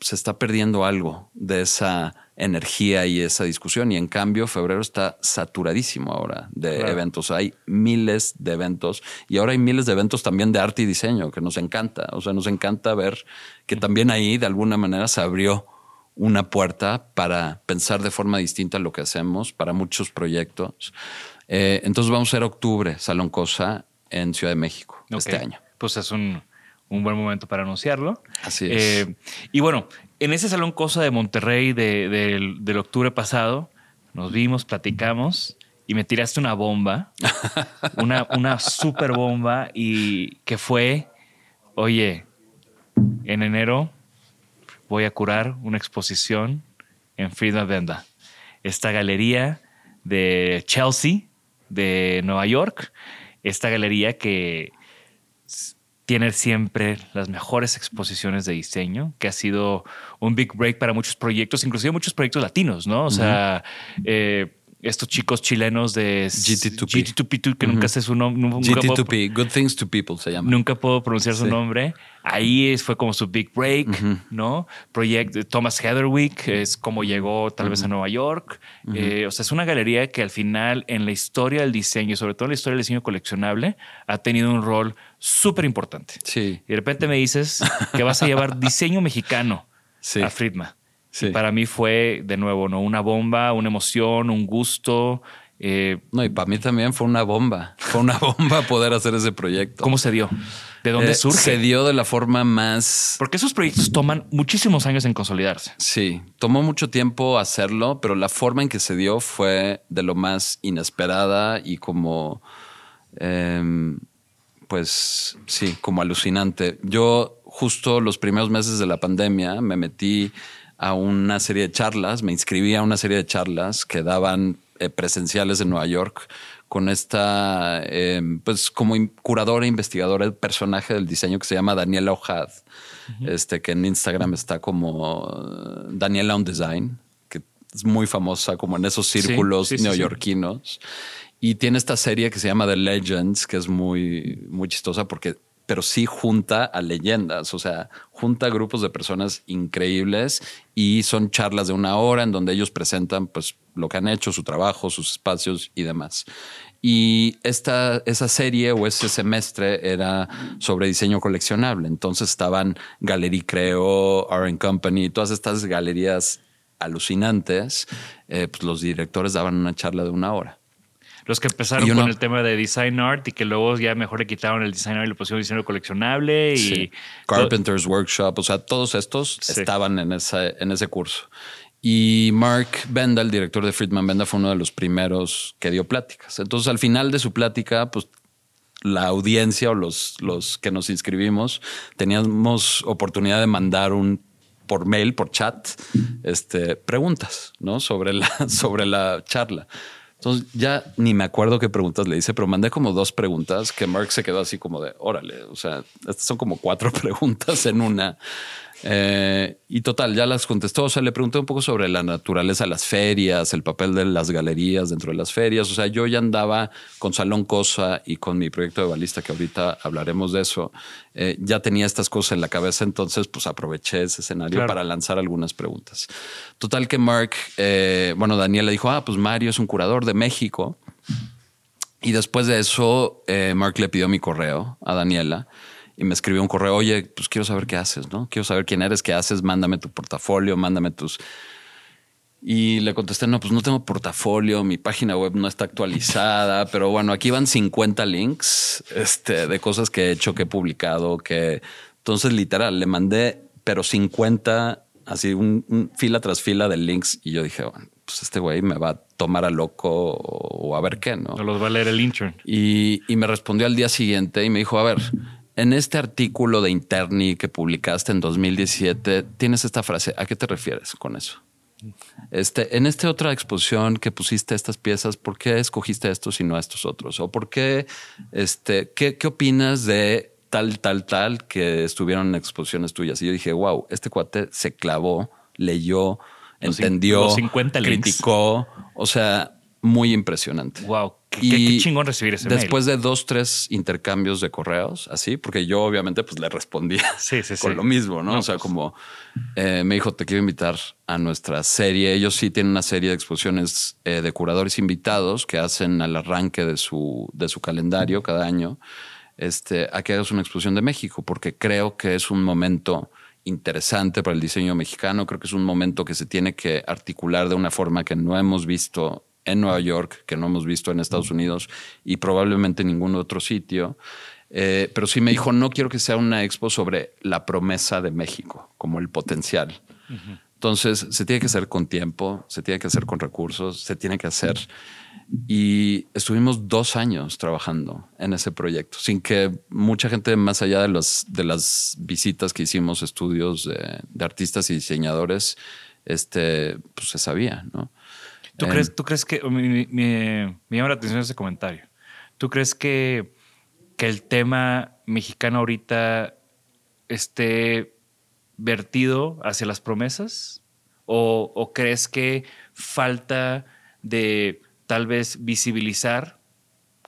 se está perdiendo algo de esa energía y esa discusión y en cambio febrero está saturadísimo ahora de Claro. eventos, hay miles de eventos y ahora hay miles de eventos también de arte y diseño que nos encanta, o sea, nos encanta ver que también ahí de alguna manera se abrió una puerta para pensar de forma distinta lo que hacemos para muchos proyectos. Eh, entonces vamos a hacer octubre, Salón Cosa, en Ciudad de México este año. Pues es un, un buen momento para anunciarlo. Así es. Eh, y bueno, en ese Salón Cosa de Monterrey de- del, del octubre pasado, nos vimos, platicamos y me tiraste una bomba, una, una super bomba y que fue, oye, en enero voy a curar una exposición en Frida Venda. Esta galería de Chelsea, de Nueva York, esta galería que tiene siempre las mejores exposiciones de diseño, que ha sido un big break para muchos proyectos, inclusive muchos proyectos latinos, ¿no? O sea, eh, estos chicos chilenos de s- GT2P. GT2P, que nunca sé su nombre. nunca puedo- GT2P, Good Things to People se llama. Nunca puedo pronunciar su nombre. Ahí es- fue como su big break, ¿no? Proyecto Thomas Heatherwick es como llegó tal vez a Nueva York. Eh, o sea, es una galería que al final en la historia del diseño, sobre todo en la historia del diseño coleccionable, ha tenido un rol súper importante. Sí. Y de repente me dices que vas a llevar diseño mexicano Sí. a Friedma. Sí. Y para mí fue, de nuevo, ¿no? Una bomba, una emoción, un gusto. Eh, no, y para mí también fue una bomba. Fue una bomba poder hacer ese proyecto. ¿Cómo se dio? ¿De dónde Eh, surge? Se dio de la forma más Porque esos proyectos toman muchísimos años en consolidarse. Sí, tomó mucho tiempo hacerlo, pero la forma en que se dio fue de lo más inesperada y como, em, pues sí, como alucinante. Yo justo los primeros meses de la pandemia me metí a una serie de charlas, me inscribí a una serie de charlas que daban eh, presenciales en Nueva York con esta, em, pues como curadora e investigadora, el personaje del diseño que se llama Daniela Ojad, este, que en Instagram está como eh, Daniela on Design, que es muy famosa como en esos círculos sí, sí, sí. neoyorquinos. Y tiene esta serie que se llama The Legends, que es muy, muy chistosa porque, pero sí junta a leyendas, o sea, junta grupos de personas increíbles y son charlas de una hora en donde ellos presentan pues lo que han hecho, su trabajo, sus espacios y demás. Y esta, esa serie o ese semestre era sobre diseño coleccionable. Entonces estaban Galería Creo, Art Company, todas estas galerías alucinantes. Eh, pues los directores daban una charla de una hora. Los que empezaron con el tema de design art y que luego ya mejor le quitaron el design art y le pusieron diseño coleccionable y Sí. Carpenter's Workshop, o sea, todos estos Sí. estaban en ese, en ese curso. Y Mark Benda, el director de Friedman Benda, fue uno de los primeros que dio pláticas. Entonces, al final de su plática, pues la audiencia o los, los que nos inscribimos teníamos oportunidad de mandar un por mail, por chat, este, preguntas, ¿no? Sobre la, sobre la charla. Entonces ya ni me acuerdo qué preguntas le hice, pero mandé como dos preguntas que Mark se quedó así como de, órale, o sea, son como cuatro preguntas en una. Eh, y total, ya las contestó. O sea, le pregunté un poco sobre la naturaleza de las ferias, el papel de las galerías dentro de las ferias. O sea, yo ya andaba con Salón Cosa y con mi proyecto de balista, que ahorita hablaremos de eso. Eh, ya tenía estas cosas en la cabeza, entonces pues aproveché ese escenario Claro. para lanzar algunas preguntas. Total que Mark, eh, bueno, Daniel le dijo, ah, pues Mario es un curador de México. Y después de eso, eh, Mark le pidió mi correo a Daniela y me escribió un correo, oye, pues quiero saber qué haces, ¿no? Quiero saber quién eres, qué haces, mándame tu portafolio, mándame tus... Y le contesté, no, pues no tengo portafolio, mi página web no está actualizada, pero bueno, aquí van 50 links este, de cosas que he hecho, que he publicado, que... Entonces, literal, le mandé, pero 50, así, un, un fila tras fila de links y yo dije, bueno, pues este güey me va a tomar a loco o, o a ver qué, ¿no? no los va a leer el intern. Y, y me respondió al día siguiente y me dijo, a ver, en este artículo de Interni que publicaste en 2017, tienes esta frase, ¿a qué te refieres con eso? Este, en esta otra exposición que pusiste estas piezas, ¿por qué escogiste estos y no estos otros? ¿O por qué, este, qué, qué opinas de tal, tal, tal que estuvieron en exposiciones tuyas? Y yo dije, wow, este cuate se clavó, leyó, Los entendió, los 50 links. criticó, o sea, muy impresionante. Wow, qué, Y qué- qué chingón recibir ese Después de dos, tres intercambios de correos, así, porque yo obviamente pues le respondía Sí, sí, con sí. lo mismo, ¿no? No, o sea, pues. como eh, me dijo, te quiero invitar a nuestra serie. Ellos sí tienen una serie de exposiciones eh, de curadores invitados que hacen al arranque de su, de su calendario cada año, este, a que hagas una exposición de México, porque creo que es un momento interesante para el diseño mexicano. Creo que es un momento que se tiene que articular de una forma que no hemos visto en Nueva York, que no hemos visto en Estados Unidos y probablemente en ningún otro sitio. Eh, pero sí me dijo, no quiero que sea una expo sobre la promesa de México, como el potencial. Entonces, se tiene que hacer con tiempo, se tiene que hacer con recursos, se tiene que hacer. Y estuvimos dos años trabajando en ese proyecto, sin que mucha gente, más allá de, los, de las visitas que hicimos, estudios de, de artistas y diseñadores, este, pues se sabía, ¿no? ¿Tú, crees, ¿Tú crees que me, me- me llama la atención ese comentario? ¿Tú crees que, que el tema mexicano ahorita esté vertido hacia las promesas? ¿O, o crees que falta de tal vez visibilizar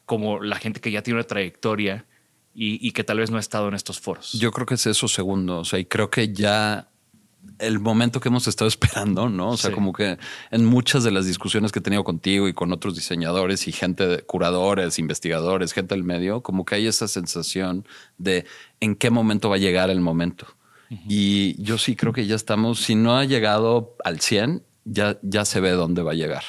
como la gente que ya tiene una trayectoria y, y que tal vez no ha estado en estos foros? Yo creo que es eso segundo. O sea, y creo que ya el momento que hemos estado esperando, ¿no? O sea, Sí. como que en muchas de las discusiones que he tenido contigo y con otros diseñadores y gente, de, curadores, investigadores, gente del medio, como que hay esa sensación de en qué momento va a llegar el momento. Y yo sí creo que ya estamos, si no ha llegado al 100, ya, ya se ve dónde va a llegar.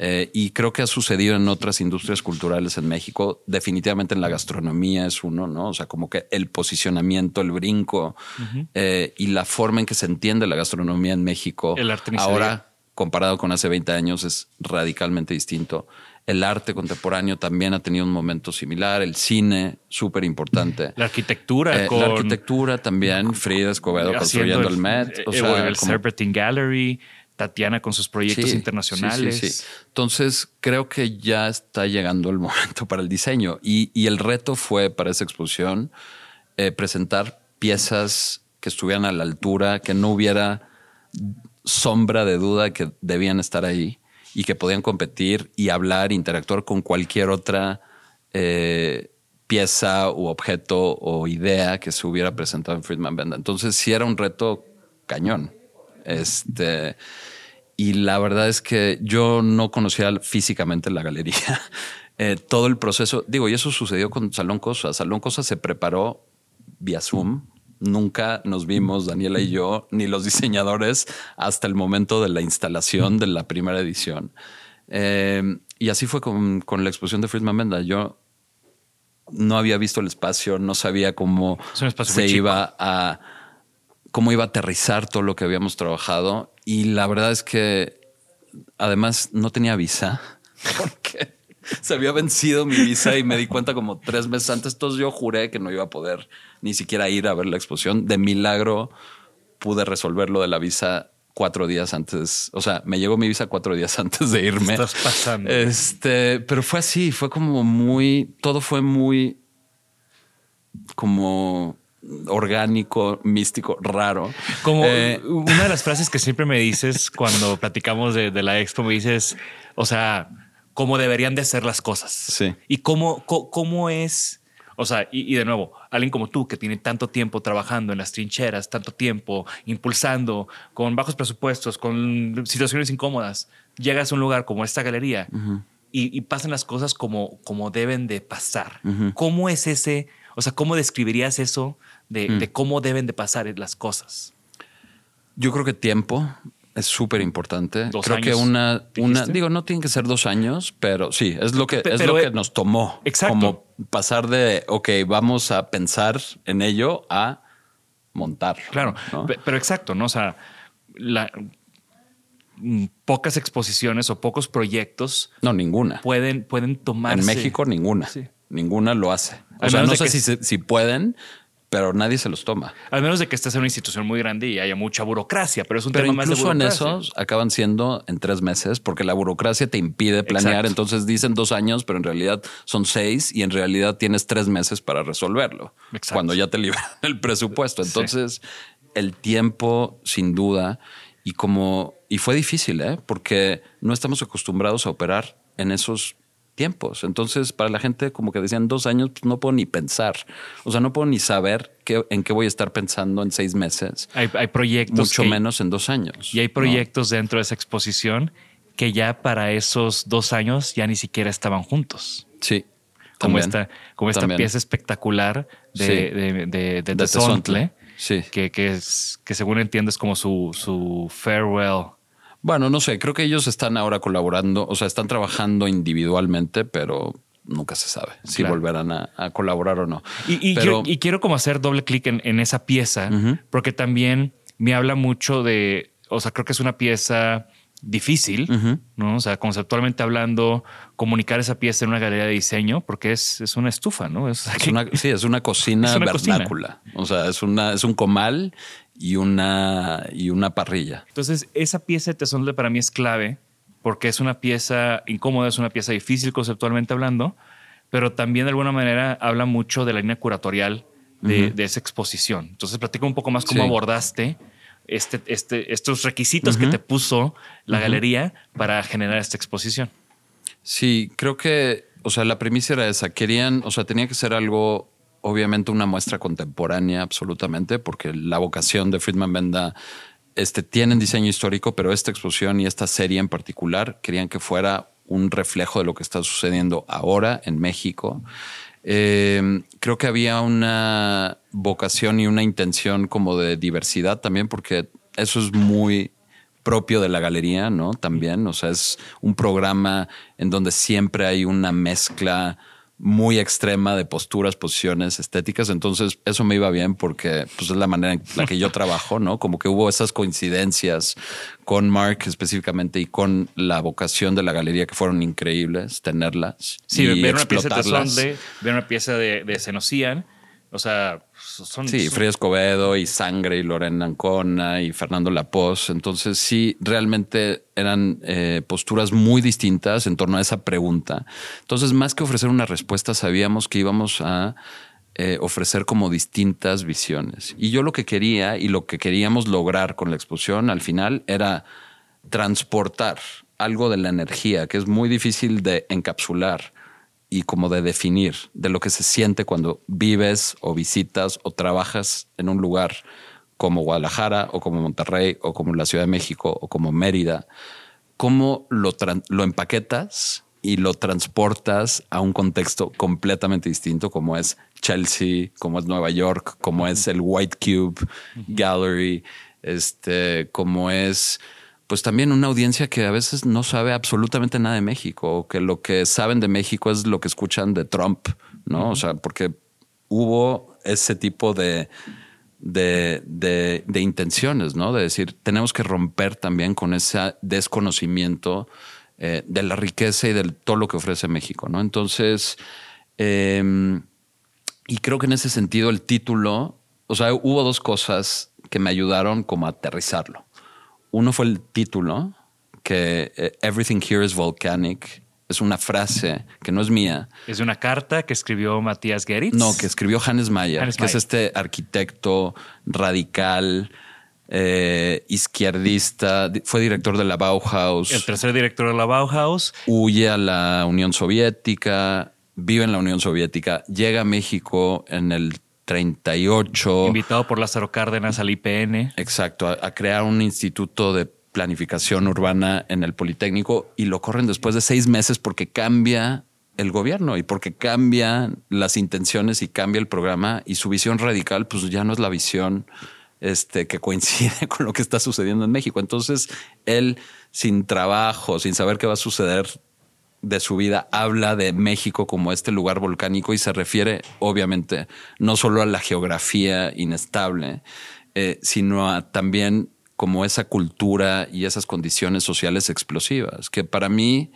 Eh, y creo que ha sucedido en otras industrias culturales en México. Definitivamente en la gastronomía es uno, ¿no? O sea, como que el posicionamiento, el brinco eh, y la forma en que se entiende la gastronomía en México. El arte ahora, comparado con hace 20 años, es radicalmente distinto. El arte contemporáneo también ha tenido un momento similar. El cine, súper importante. La arquitectura Eh, con... La arquitectura también. Frida Escobedo construyendo el, Met. O eh, sea, el como- Serpentine Gallery, Tatiana con sus proyectos Sí, internacionales. sí, sí. Entonces, creo que ya está llegando el momento para el diseño. Y, y el reto fue para esa exposición eh, presentar piezas que estuvieran a la altura, que no hubiera sombra de duda que debían estar ahí y que podían competir y hablar, interactuar con cualquier otra eh, pieza u objeto o idea que se hubiera presentado en Friedman Benda. Entonces, sí era un reto cañón. Este, y la verdad es que yo no conocía físicamente la galería. Eh, todo el proceso, digo, y eso sucedió con Salón Cosa. Salón Cosa se preparó vía Zoom. Nunca nos vimos, Daniela y yo, ni los diseñadores, hasta el momento de la instalación de la primera edición. Eh, y así fue con, con la exposición de Friedman Menda. Yo no había visto el espacio, no sabía cómo Es se iba a cómo iba a aterrizar todo lo que habíamos trabajado. Y la verdad es que además no tenía visa porque se había vencido mi visa y me di cuenta como tres meses antes. Entonces yo juré que no iba a poder ni siquiera ir a ver la exposición. De milagro pude resolver lo de la visa cuatro días antes. O sea, me llegó mi visa cuatro días antes de irme. Estás pasando. Este, pero fue así, fue como muy, todo fue muy como orgánico, místico, raro. Como Eh, una de las frases que siempre me dices cuando platicamos de, de la expo, me dices, o sea, cómo deberían de ser las cosas. Sí. Y cómo, co- cómo es, o sea, y, y de nuevo, alguien como tú que tiene tanto tiempo trabajando en las trincheras, tanto tiempo impulsando, con bajos presupuestos, con situaciones incómodas, llegas a un lugar como esta galería y, y pasan las cosas como, como deben de pasar. ¿Cómo es ese, o sea, cómo describirías eso de, Mm. de cómo deben de pasar las cosas? Yo creo que tiempo es súper importante. Creo que años, una, una, dijiste. digo, no tiene que ser dos años, pero sí, es lo que, Pe- es lo que nos tomó. exacto. Como pasar de, ok, vamos a pensar en ello a montar. Claro, pero exacto, ¿no? O sea, la- mm, pocas exposiciones o pocos proyectos No, ninguna. pueden, pueden tomarse. En México, ninguna. Sí. Ninguna lo hace. O Al sea, no sé que- si, si pueden, pero nadie se los toma. Al menos de que estés en una institución muy grande y haya mucha burocracia, pero es un Pero tema más de incluso en burocracia. esos acaban siendo en tres meses porque la burocracia te impide planear. Exacto. Entonces dicen dos años, pero en realidad son seis y en realidad tienes tres meses para resolverlo Exacto. cuando ya te liberan el presupuesto. Sí. Entonces el tiempo, sin duda, y como y fue difícil, ¿eh? porque no estamos acostumbrados a operar en esos tiempos. Entonces, para la gente, como que decían dos años, pues no puedo ni pensar. O sea, no puedo ni saber qué, en qué voy a estar pensando en seis meses, Hay, hay proyectos. mucho que- menos en dos años. Y hay ¿no? proyectos dentro de esa exposición que ya para esos dos años ya ni siquiera estaban juntos. Sí. Como también, esta, como esta también. pieza espectacular de, Sí. de, de, de De Tezontle, Tezontle. Sí. que, que, es, que según entiendo es como su, su farewell. Bueno, no sé, creo que ellos están ahora colaborando, o sea, están trabajando individualmente, pero nunca se sabe si Claro. volverán a, a colaborar o no. Y, y pero, yo- y quiero como hacer doble clic en, en esa pieza, porque también me habla mucho de, o sea, creo que es una pieza difícil, ¿no? O sea, conceptualmente hablando, comunicar esa pieza en una galería de diseño, porque es, es una estufa, ¿no? Es, es una, sí, es una cocina Es una cocina. vernácula. O sea, es una, es un comal y una, y una parrilla. Entonces, esa pieza de Tezontle para mí es clave porque es una pieza incómoda, es una pieza difícil conceptualmente hablando, pero también de alguna manera habla mucho de la línea curatorial de, de esa exposición. Entonces, platica un poco más cómo Sí. abordaste este, este, estos requisitos que te puso la galería para generar esta exposición. Sí, creo que, o sea, la premisa era esa. Querían, o sea, tenía que ser algo, obviamente, una muestra contemporánea, absolutamente, porque la vocación de Friedman Benda este, tienen diseño histórico, pero esta exposición y esta serie en particular querían que fuera un reflejo de lo que está sucediendo ahora en México. Eh, creo que había una vocación y una intención como de diversidad también, porque eso es muy propio de la galería, ¿no? También, o sea, es un programa en donde siempre hay una mezcla muy extrema de posturas, posiciones estéticas. Entonces, eso me iba bien porque pues, es la manera en la que yo trabajo, ¿no? Como que hubo esas coincidencias con Mark específicamente y con la vocación de la galería que fueron increíbles tenerlas. Sí, y ver una pieza de ver una pieza de, de Senocian, o sea, son... Sí, son- Frida Escobedo y Sangre y Lorena Ancona y Fernando Lapoz. Entonces sí, realmente eran eh, posturas muy distintas en torno a esa pregunta. Entonces, más que ofrecer una respuesta, sabíamos que íbamos a eh, ofrecer como distintas visiones. Y yo lo que quería y lo que queríamos lograr con la exposición al final era transportar algo de la energía que es muy difícil de encapsular y como de definir de lo que se siente cuando vives o visitas o trabajas en un lugar como Guadalajara o como Monterrey o como la Ciudad de México o como Mérida, cómo lo, lo empaquetas y lo transportas a un contexto completamente distinto como es Chelsea, como es Nueva York, como es el White Cube Gallery, este, como es pues también una audiencia que a veces no sabe absolutamente nada de México, o que lo que saben de México es lo que escuchan de Trump, ¿no? O sea, porque hubo ese tipo de, de, de- de intenciones, ¿no? De decir, tenemos que romper también con ese desconocimiento eh, de la riqueza y de todo lo que ofrece México, ¿no? Entonces, em, y creo que en ese sentido el título, o sea, hubo dos cosas que me ayudaron como a aterrizarlo. Uno fue el título, que eh, Everything Here is Volcanic. Es una frase que no es mía, Es una carta que escribió Matías Geritz. no, que escribió Hannes Mayer, Hannes que es este arquitecto radical, eh, izquierdista, di- fue director de la Bauhaus, El tercer director de la Bauhaus. huye a la Unión Soviética, vive en la Unión Soviética, llega a México en el 38. Invitado por Lázaro Cárdenas al IPN. Exacto, a, a crear un instituto de planificación urbana en el Politécnico y lo corren después de seis meses porque cambia el gobierno y porque cambian las intenciones y cambia el programa y su visión radical pues ya no es la visión este, que coincide con lo que está sucediendo en México. Entonces él sin trabajo, sin saber qué va a suceder de su vida habla de México como este lugar volcánico y se refiere obviamente no solo a la geografía inestable, eh, sino también como esa cultura y esas condiciones sociales explosivas, que para mí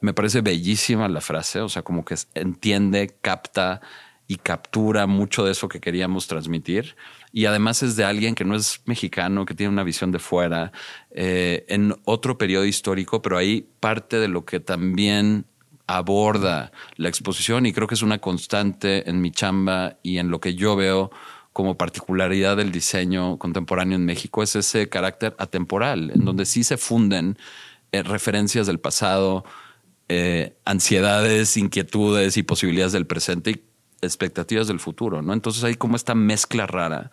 me parece bellísima la frase, o sea, como que entiende, capta y captura mucho de eso que queríamos transmitir. Y además es de alguien que no es mexicano, que tiene una visión de fuera, eh, en otro periodo histórico, pero ahí parte de lo que también aborda la exposición y creo que es una constante en mi chamba y en lo que yo veo como particularidad del diseño contemporáneo en México es ese carácter atemporal, en donde sí se funden eh, referencias del pasado, eh, ansiedades, inquietudes y posibilidades del presente y expectativas del futuro, ¿no? Entonces hay como esta mezcla rara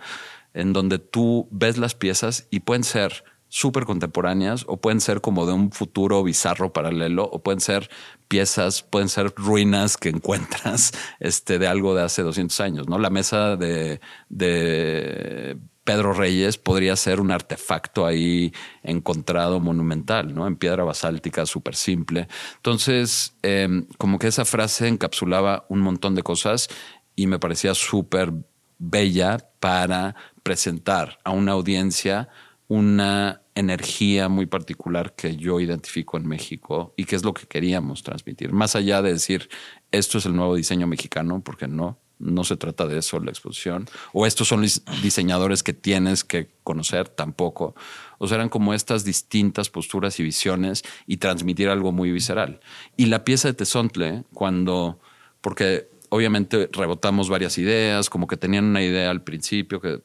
en donde tú ves las piezas y pueden ser súper contemporáneas o pueden ser como de un futuro bizarro paralelo o pueden ser piezas, pueden ser ruinas que encuentras este, de algo de hace 200 años, ¿no? La mesa de, de Pedro Reyes podría ser un artefacto ahí encontrado monumental, ¿no? En piedra basáltica, súper simple. Entonces, eh, como que esa frase encapsulaba un montón de cosas y me parecía súper bella para presentar a una audiencia una energía muy particular que yo identifico en México y que es lo que queríamos transmitir. Más allá de decir, esto es el nuevo diseño mexicano, porque no, no se trata de eso la exposición, o estos son diseñadores que tienes que conocer, tampoco. O sea, eran como estas distintas posturas y visiones y transmitir algo muy visceral. Y la pieza de Tezontle, cuando, porque obviamente rebotamos varias ideas, como que tenían una idea al principio que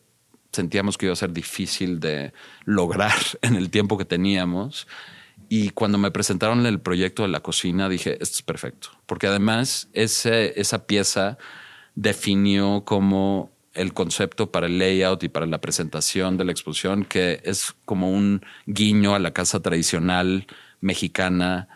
sentíamos que iba a ser difícil de lograr en el tiempo que teníamos. Y cuando me presentaron el proyecto de la cocina, dije, esto es perfecto. Porque además ese, esa pieza definió como el concepto para el layout y para la presentación de la exposición, que es como un guiño a la casa tradicional mexicana,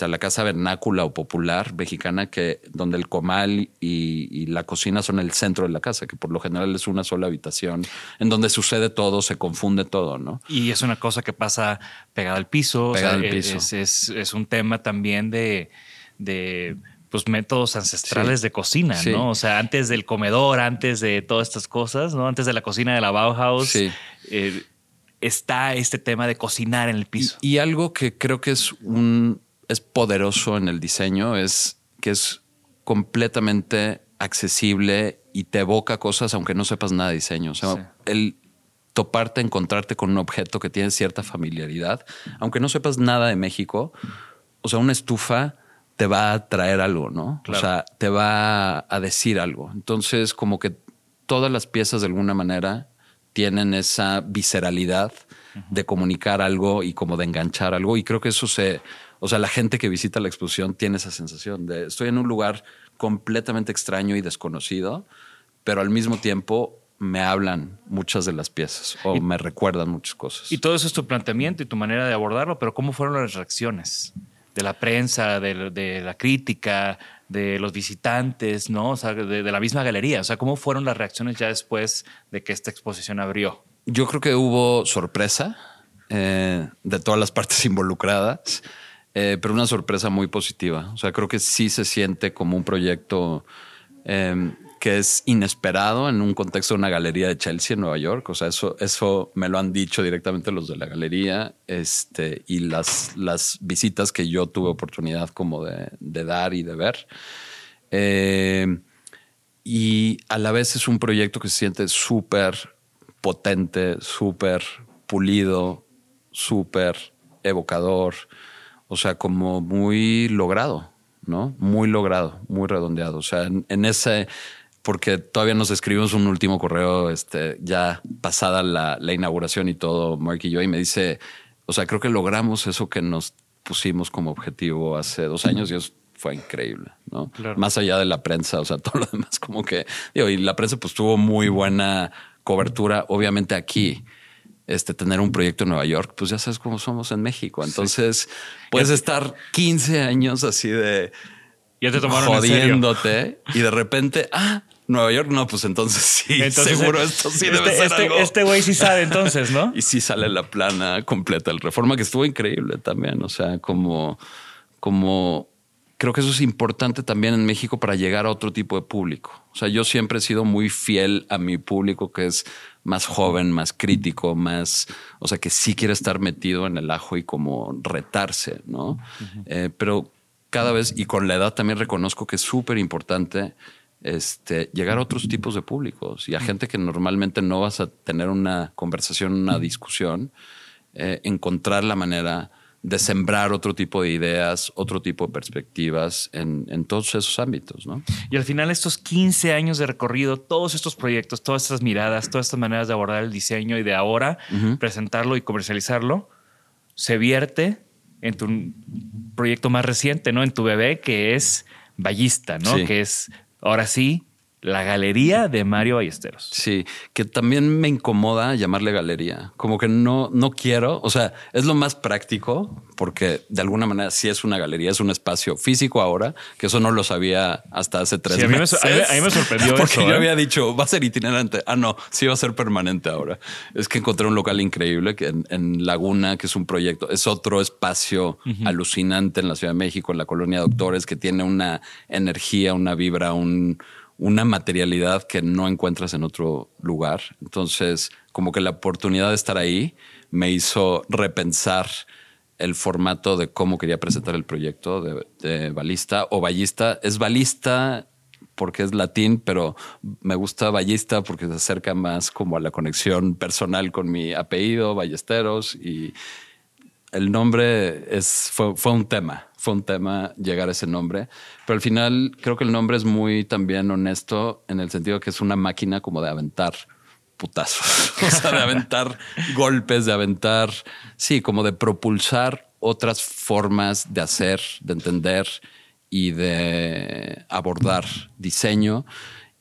a la casa vernácula o popular mexicana, que donde el comal y, la cocina son el centro de la casa, que por lo general es una sola habitación, en donde sucede todo, se confunde todo, ¿no? Y es una cosa que pasa pegada al piso. Pegada al piso. Es, un tema también de, de pues métodos ancestrales de cocina, ¿no? O sea, antes del comedor, antes de todas estas cosas, ¿no? Antes de la cocina de la Bauhaus. Eh, está este tema de cocinar en el piso. y, algo que creo que es un es poderoso en el diseño es que es completamente accesible y te evoca cosas aunque no sepas nada de diseño. O sea, el toparte, encontrarte con un objeto que tiene cierta familiaridad, aunque no sepas nada de México, o sea, una estufa te va a traer algo, ¿no? O sea, te va a decir algo. Entonces, como que todas las piezas de alguna manera tienen esa visceralidad de comunicar algo y como de enganchar algo. Y creo que eso se, o sea, la gente que visita la exposición tiene esa sensación de estoy en un lugar completamente extraño y desconocido, pero al mismo tiempo me hablan muchas de las piezas o me recuerdan muchas cosas. Y todo eso es tu planteamiento y tu manera de abordarlo, pero ¿cómo fueron las reacciones de la prensa, de, la crítica, de los visitantes, ¿no? O sea, de, la misma galería. O sea, ¿cómo fueron las reacciones ya después de que esta exposición abrió? Yo creo que hubo sorpresa eh, de todas las partes involucradas. Eh, pero una sorpresa muy positiva. O sea, creo que sí se siente como un proyecto em, que es inesperado en un contexto de una galería de Chelsea en Nueva York. O sea, eso, eso me lo han dicho directamente los de la galería este, y las, las visitas que yo tuve oportunidad como de, dar y de ver. Em, y a la vez es un proyecto que se siente súper potente, súper pulido, súper evocador. O sea, como muy logrado, ¿no? Muy logrado, muy redondeado. O sea, en, ese, porque todavía nos escribimos un último correo, este, ya pasada la, inauguración y todo, Mark y yo, y me dice, o sea, creo que logramos eso que nos pusimos como objetivo hace dos años y eso fue increíble, ¿no? Más allá de la prensa, o sea, todo lo demás como que, digo, y la prensa pues tuvo muy buena cobertura, obviamente aquí este, tener un proyecto en Nueva York, pues ya sabes cómo somos en México. Entonces puedes estar 15 años así de ya te tomaron jodiéndote y de repente, ah, Nueva York, no, pues entonces sí, seguro esto sí debe este, ser este, algo. Este güey sí sabe entonces, ¿no? y sí sale la plana completa el Reforma, que estuvo increíble también. O sea, como, como creo que eso es importante también en México para llegar a otro tipo de público. O sea, yo siempre he sido muy fiel a mi público que es más joven, más crítico, más, o sea, que sí quiere estar metido en el ajo y como retarse, ¿no? Eh, pero cada vez, y con la edad también reconozco que es súper importante este, llegar a otros tipos de públicos y a gente que normalmente no vas a tener una conversación, una discusión, eh, encontrar la manera de sembrar otro tipo de ideas, otro tipo de perspectivas en, todos esos ámbitos. ¿no? Y al final estos 15 años de recorrido, todos estos proyectos, todas estas miradas, todas estas maneras de abordar el diseño y de ahora presentarlo y comercializarlo, se vierte en tu proyecto más reciente, ¿no? En tu bebé, que es Ballista, ¿no? Que es ahora sí la galería de Mario Ballesteros. Sí, que también me incomoda llamarle galería. Como que no, no quiero. O sea, es lo más práctico porque de alguna manera sí es una galería, es un espacio físico ahora, que eso no lo sabía hasta hace tres sí, a mí meses. Me, a, mí, me sorprendió porque yo ¿eh? había dicho va a ser itinerante. Ah, no, sí va a ser permanente ahora. Es que encontré un local increíble que en, Laguna, que es un proyecto, es otro espacio alucinante en la Ciudad de México, en la colonia Doctores, que tiene una energía, una vibra, un una materialidad que no encuentras en otro lugar. Entonces, como que la oportunidad de estar ahí me hizo repensar el formato de cómo quería presentar el proyecto de, balista o ballista. Es balista porque es latín, pero me gusta ballista porque se acerca más como a la conexión personal con mi apellido, Ballesteros, y el nombre es, fue un tema fue un tema llegar a ese nombre. Pero al final creo que el nombre es muy también honesto en el sentido que es una máquina como de aventar putazos, de aventar golpes, de aventar, sí, como de propulsar otras formas de hacer, de entender y de abordar diseño.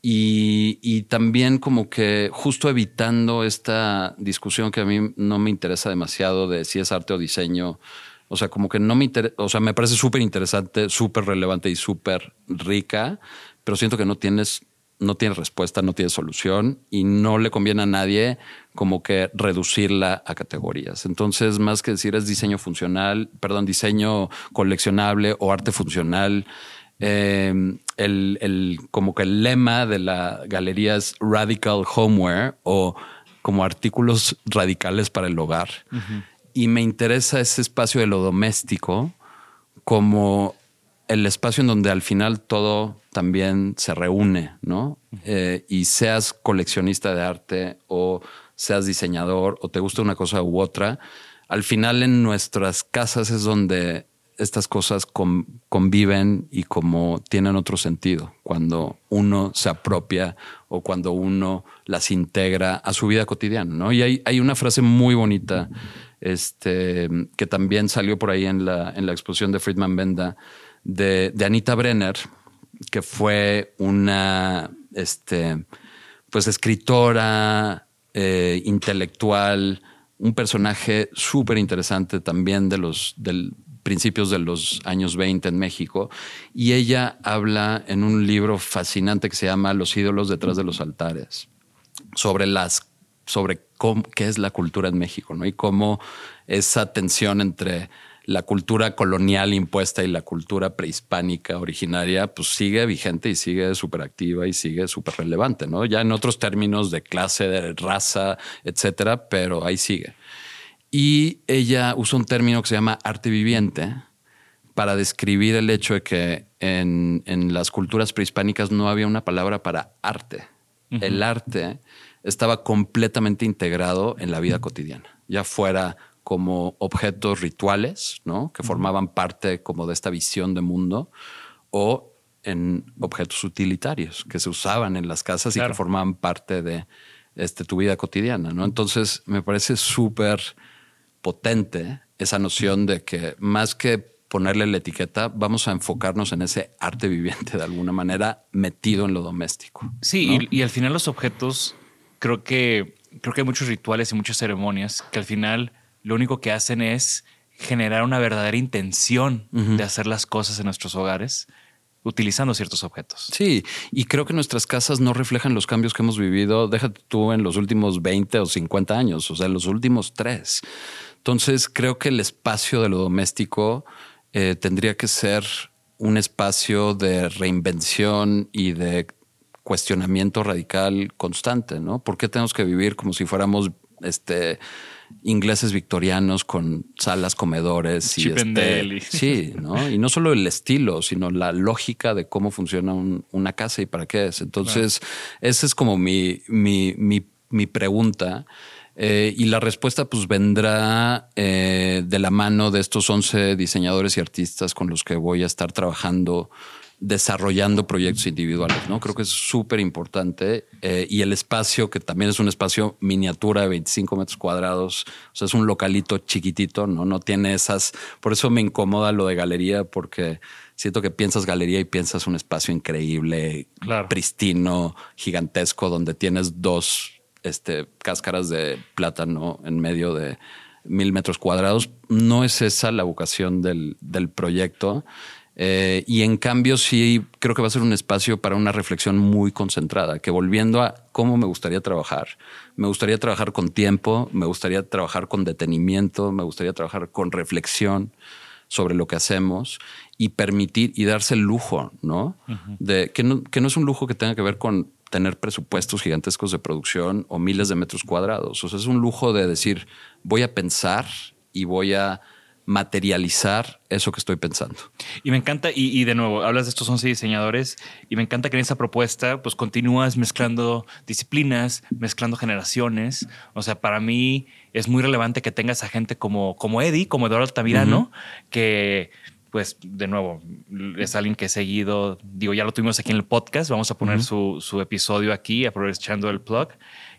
Y, también como que justo evitando esta discusión que a mí no me interesa demasiado de si es arte o diseño, O sea, como que no me interesa, o sea, me parece súper interesante, súper relevante y súper rica, pero siento que no tienes, no tienes respuesta, no tienes solución y no le conviene a nadie como que reducirla a categorías. Entonces, más que decir es diseño funcional, perdón, diseño coleccionable o arte funcional, eh, el, el, como que el lema de la galería es Radical Homeware o como artículos radicales para el hogar. Y me interesa ese espacio de lo doméstico como el espacio en donde al final todo también se reúne, ¿no? Eh, y seas coleccionista de arte o seas diseñador o te gusta una cosa u otra, al final en nuestras casas es donde estas cosas conviven y como tienen otro sentido cuando uno se apropia o cuando uno las integra a su vida cotidiana, ¿no? Y hay, hay una frase muy bonita este, que también salió por ahí en la, en la exposición de Friedman Benda de, Anita Brenner, que fue una este, pues escritora, eh, intelectual, un personaje súper interesante también de los, del, principios de los años 20 en México, y ella habla en un libro fascinante que se llama Los ídolos detrás de los altares, sobre las sobre cómo, qué es la cultura en México, ¿no? Y cómo esa tensión entre la cultura colonial impuesta y la cultura prehispánica originaria, pues sigue vigente y sigue súper activa y sigue súper relevante, ¿no? Ya en otros términos de clase, de raza, etcétera, pero ahí sigue. Y ella usa un término que se llama arte viviente para describir el hecho de que en, las culturas prehispánicas no había una palabra para arte. El arte estaba completamente integrado en la vida cotidiana, ya fuera como objetos rituales, ¿no? Que formaban parte como de esta visión de mundo, o en objetos utilitarios que se usaban en las casas y que formaban parte de este, tu vida cotidiana, ¿no? Entonces me parece súper potente esa noción de que más que ponerle la etiqueta, vamos a enfocarnos en ese arte viviente de alguna manera metido en lo doméstico. Sí, y, al final los objetos, creo que, creo que hay muchos rituales y muchas ceremonias que al final lo único que hacen es generar una verdadera intención de hacer las cosas en nuestros hogares utilizando ciertos objetos. Sí, y creo que nuestras casas no reflejan los cambios que hemos vivido, déjate tú en los últimos 20 o 50 años, o sea, los últimos tres. Entonces, creo que el espacio de lo doméstico eh, tendría que ser un espacio de reinvención y de cuestionamiento radical constante, ¿no? ¿Por qué tenemos que vivir como si fuéramos este ingleses victorianos con salas, comedores y este, sí, ¿no? Y no solo el estilo, sino la lógica de cómo funciona una casa y para qué es. Entonces, esa es como mi, mi, mi, mi pregunta. Eh, y la respuesta pues vendrá eh, de la mano de estos 11 diseñadores y artistas con los que voy a estar trabajando desarrollando proyectos individuales, ¿no? Creo que es súper importante. Eh, y el espacio, que también es un espacio miniatura de 25 metros cuadrados, o sea, es un localito chiquitito, ¿no? No tiene esas... Por eso me incomoda lo de galería, porque siento que piensas galería y piensas un espacio increíble, pristino, gigantesco, donde tienes dos este, cáscaras de plátano en medio de mil metros cuadrados. No es esa la vocación del, del proyecto. Eh, y en cambio sí creo que va a ser un espacio para una reflexión muy concentrada, que volviendo a cómo me gustaría trabajar, me gustaría trabajar con tiempo, me gustaría trabajar con detenimiento, me gustaría trabajar con reflexión sobre lo que hacemos y permitir y darse el lujo, ¿no? De que no, que no es un lujo que tenga que ver con tener presupuestos gigantescos de producción o miles de metros cuadrados. O sea, es un lujo de decir, voy a pensar y voy a materializar eso que estoy pensando. Y me encanta, y, de nuevo, hablas de estos 11 diseñadores, y me encanta que en esa propuesta, pues continúas mezclando disciplinas, mezclando generaciones. O sea, para mí es muy relevante que tengas a gente como, como Eddie, como Eduardo Altamirano, que pues de nuevo, es alguien que he seguido, digo, ya lo tuvimos aquí en el podcast, vamos a poner su, su, episodio aquí, aprovechando el plug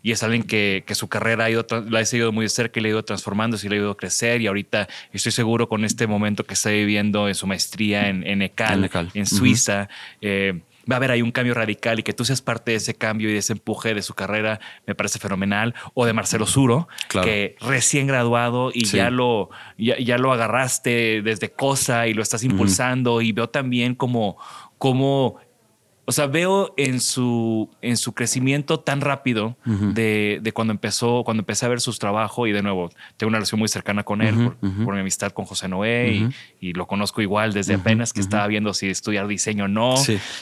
y es alguien que, que su carrera ha ido, la ha seguido muy de cerca y le ha ido transformando, y le ha ido a crecer y ahorita estoy seguro con este momento que está viviendo en su maestría en, en ECAL, en, Suiza. Eh, va a haber ahí un cambio radical y que tú seas parte de ese cambio y de ese empuje de su carrera, me parece fenomenal. O de Marcelo Zuro, que recién graduado y ya, lo, ya, lo agarraste desde cosa y lo estás impulsando. Y veo también como, como o sea, veo en su, en su crecimiento tan rápido de, de, cuando empezó, cuando empecé a ver sus trabajos y de nuevo, tengo una relación muy cercana con él por, mi amistad con José Noé y, lo conozco igual desde apenas que estaba viendo si estudiar diseño o no.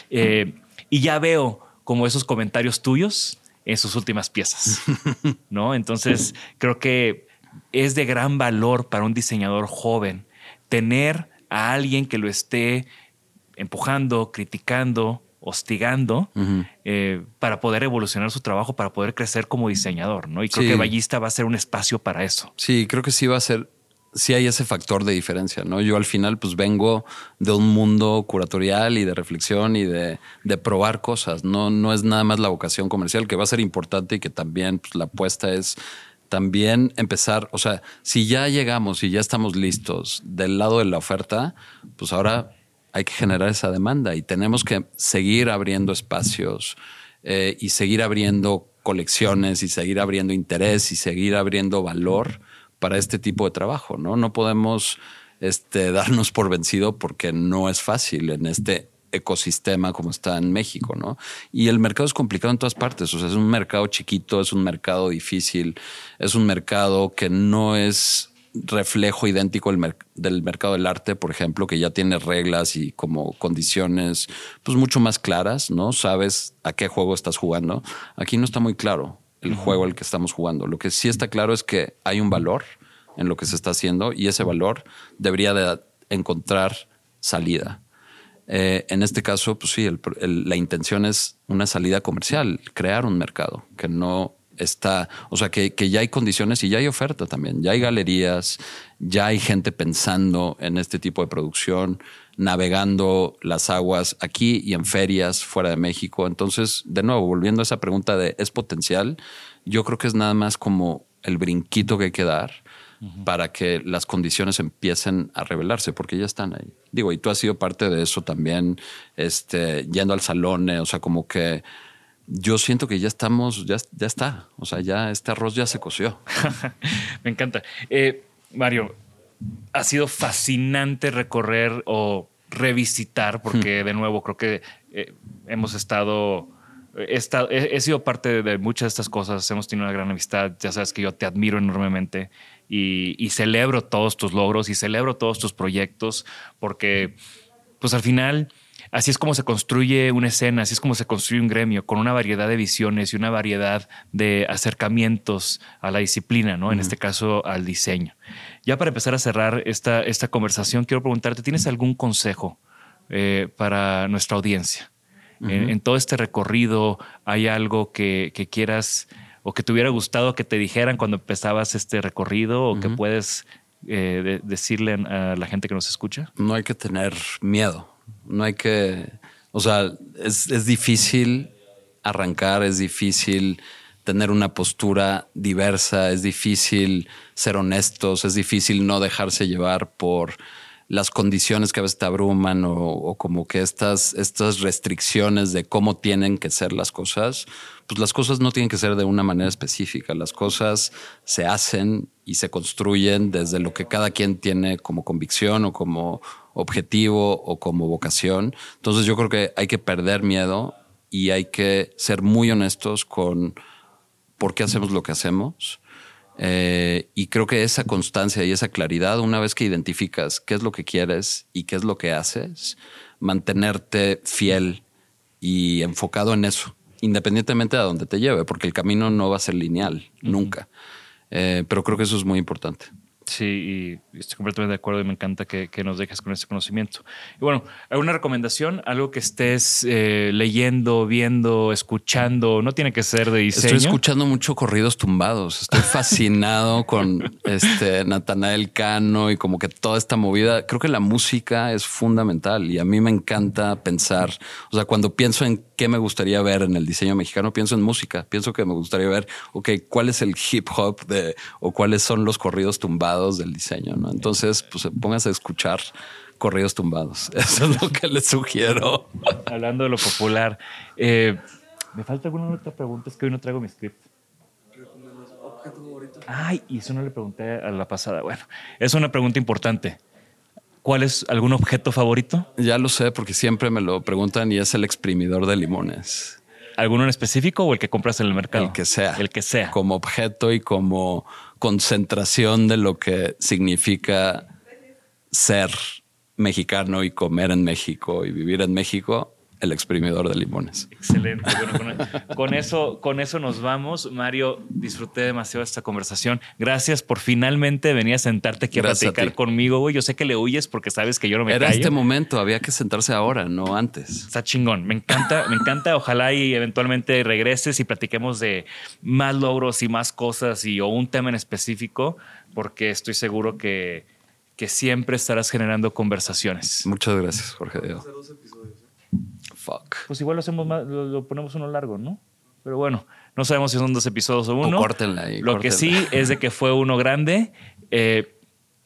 Eh, y ya veo como esos comentarios tuyos en sus últimas piezas, ¿no? Entonces, creo que es de gran valor para un diseñador joven tener a alguien que lo esté empujando, criticando, hostigando eh, para poder evolucionar su trabajo, para poder crecer como diseñador, ¿no? Y creo que Ballista va a ser un espacio para eso. Sí, creo que sí va a ser, sí hay ese factor de diferencia, ¿no? Yo al final pues vengo de un mundo curatorial y de reflexión y de, probar cosas, no, no es nada más la vocación comercial, que va a ser importante y que también pues, la apuesta es también empezar, o sea, si ya llegamos y ya estamos listos del lado de la oferta, pues ahora hay que generar esa demanda y tenemos que seguir abriendo espacios eh, y seguir abriendo colecciones y seguir abriendo interés y seguir abriendo valor para este tipo de trabajo, ¿no? No podemos este, darnos por vencido porque no es fácil en este ecosistema como está en México, ¿no? Y el mercado es complicado en todas partes, o sea, es un mercado chiquito, es un mercado difícil, es un mercado que no es reflejo idéntico del, mercado del arte, por ejemplo, que ya tiene reglas y como condiciones pues mucho más claras, ¿no? Sabes a qué juego estás jugando. Aquí no está muy claro el juego al que estamos jugando. Lo que sí está claro es que hay un valor en lo que se está haciendo y ese valor debería de encontrar salida. Eh, en este caso, pues sí, la intención es una salida comercial, crear un mercado que no está, o sea, que, ya hay condiciones y ya hay oferta también, ya hay galerías, ya hay gente pensando en este tipo de producción, navegando las aguas aquí y en ferias fuera de México. Entonces, de nuevo, volviendo a esa pregunta de ¿es potencial? Yo creo que es nada más como el brinquito que hay que dar para que las condiciones empiecen a revelarse, porque ya están ahí. Digo, y tú has sido parte de eso también, este, yendo al salón, o sea, como que yo siento que ya estamos, ya, ya está. O sea, ya este arroz ya se coció. Me encanta. Eh, Mario, ha sido fascinante recorrer o revisitar, porque hmm. de nuevo creo que eh, hemos estado. He, he, sido parte de muchas de estas cosas, hemos tenido una gran amistad, ya sabes que yo te admiro enormemente y, y celebro todos tus logros y celebro todos tus proyectos porque pues al final Así es como se construye una escena, así es como se construye un gremio, con una variedad de visiones y una variedad de acercamientos a la disciplina, ¿no? En este caso, al diseño. Ya para empezar a cerrar esta, esta conversación, quiero preguntarte, ¿tienes algún consejo eh, para nuestra audiencia? en, todo este recorrido, ¿hay algo que, quieras o que te hubiera gustado que te dijeran cuando empezabas este recorrido o que puedes eh, decirle a la gente que nos escucha? No hay que tener miedo no hay que, o sea, es, difícil arrancar, es difícil tener una postura diversa, es difícil ser honestos, es difícil no dejarse llevar por las condiciones que a veces te abruman o, como que estas, estas restricciones de cómo tienen que ser las cosas, pues las cosas no tienen que ser de una manera específica, las cosas se hacen y se construyen desde lo que cada quien tiene como convicción o como objetivo o como vocación. Entonces yo creo que hay que perder miedo y hay que ser muy honestos con por qué hacemos lo que hacemos eh, y creo que esa constancia y esa claridad, una vez que identificas qué es lo que quieres y qué es lo que haces, mantenerte fiel y enfocado en eso, independientemente de a dónde te lleve, porque el camino no va a ser lineal, nunca. Eh, pero creo que eso es muy importante. Sí, y estoy completamente de acuerdo y me encanta que, nos dejes con ese conocimiento. Y bueno, ¿alguna recomendación? Algo que estés eh, leyendo, viendo, escuchando? No tiene que ser de diseño. Estoy escuchando mucho corridos tumbados. Estoy fascinado con este Natanael Cano y como que toda esta movida. Creo que la música es fundamental y a mí me encanta pensar. O sea, cuando pienso en qué me gustaría ver en el diseño mexicano, pienso en música. Pienso que me gustaría ver, ok, cuál es el hip hop de o cuáles son los corridos tumbados del diseño, ¿no? Entonces, pues póngase a escuchar corridos tumbados. Eso es lo que les sugiero. Hablando de lo popular. Eh, me falta alguna otra pregunta, es que hoy no traigo mi script. Ay, y eso no le pregunté a la pasada. Bueno, es una pregunta importante. ¿Cuál es algún objeto favorito? Ya lo sé porque siempre me lo preguntan y es el exprimidor de limones. ¿Alguno en específico o el que compras en el mercado? El que sea. El que sea. Como objeto y como concentración de lo que significa ser mexicano y comer en México y vivir en México, el exprimidor de limones. Excelente. Bueno, con, eso, con eso nos vamos. Mario, disfruté demasiado esta conversación. Gracias por finalmente venir a sentarte aquí a platicar conmigo, güey. Yo sé que le huyes porque sabes que yo no me Era este momento, había que sentarse ahora, no antes. Está chingón. Me encanta, me encanta. Ojalá y eventualmente regreses y platiquemos de más logros y más cosas y o un tema en específico, porque estoy seguro que, que siempre estarás generando conversaciones. Muchas gracias, Jorge Diego. Pues igual lo hacemos más, lo, ponemos uno largo, ¿no? Pero bueno, no sabemos si son dos episodios o uno. O córtenla ahí. Lo que sí es de que fue uno grande. Eh,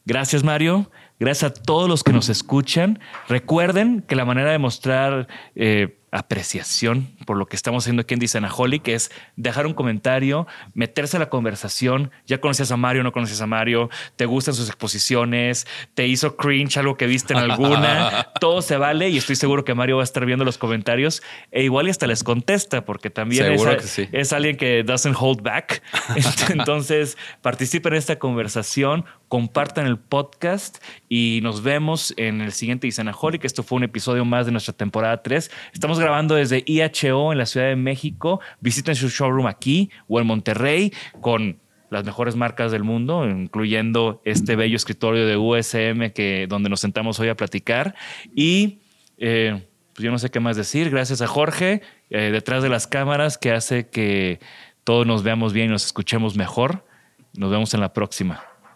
gracias, Mario. Gracias a todos los que nos escuchan. Recuerden que la manera de mostrar eh, apreciación por lo que estamos haciendo aquí en Disanaholic es dejar un comentario, meterse a la conversación. Ya conoces a Mario, no conoces a Mario, te gustan sus exposiciones, te hizo cringe algo que viste en alguna. Todo se vale y estoy seguro que Mario va a estar viendo los comentarios e igual y hasta les contesta porque también es, es, alguien que doesn't hold back. Entonces, participen en esta conversación, compartan el podcast y nos vemos en el siguiente Disanaholic. Esto fue un episodio más de nuestra temporada 3. Estamos grabando desde IHO en la Ciudad de México. Visiten su showroom aquí o en Monterrey con las mejores marcas del mundo, incluyendo este bello escritorio de USM que, donde nos sentamos hoy a platicar. Y eh, pues yo no sé qué más decir. Gracias a Jorge, eh, detrás de las cámaras, que hace que todos nos veamos bien y nos escuchemos mejor. Nos vemos en la próxima.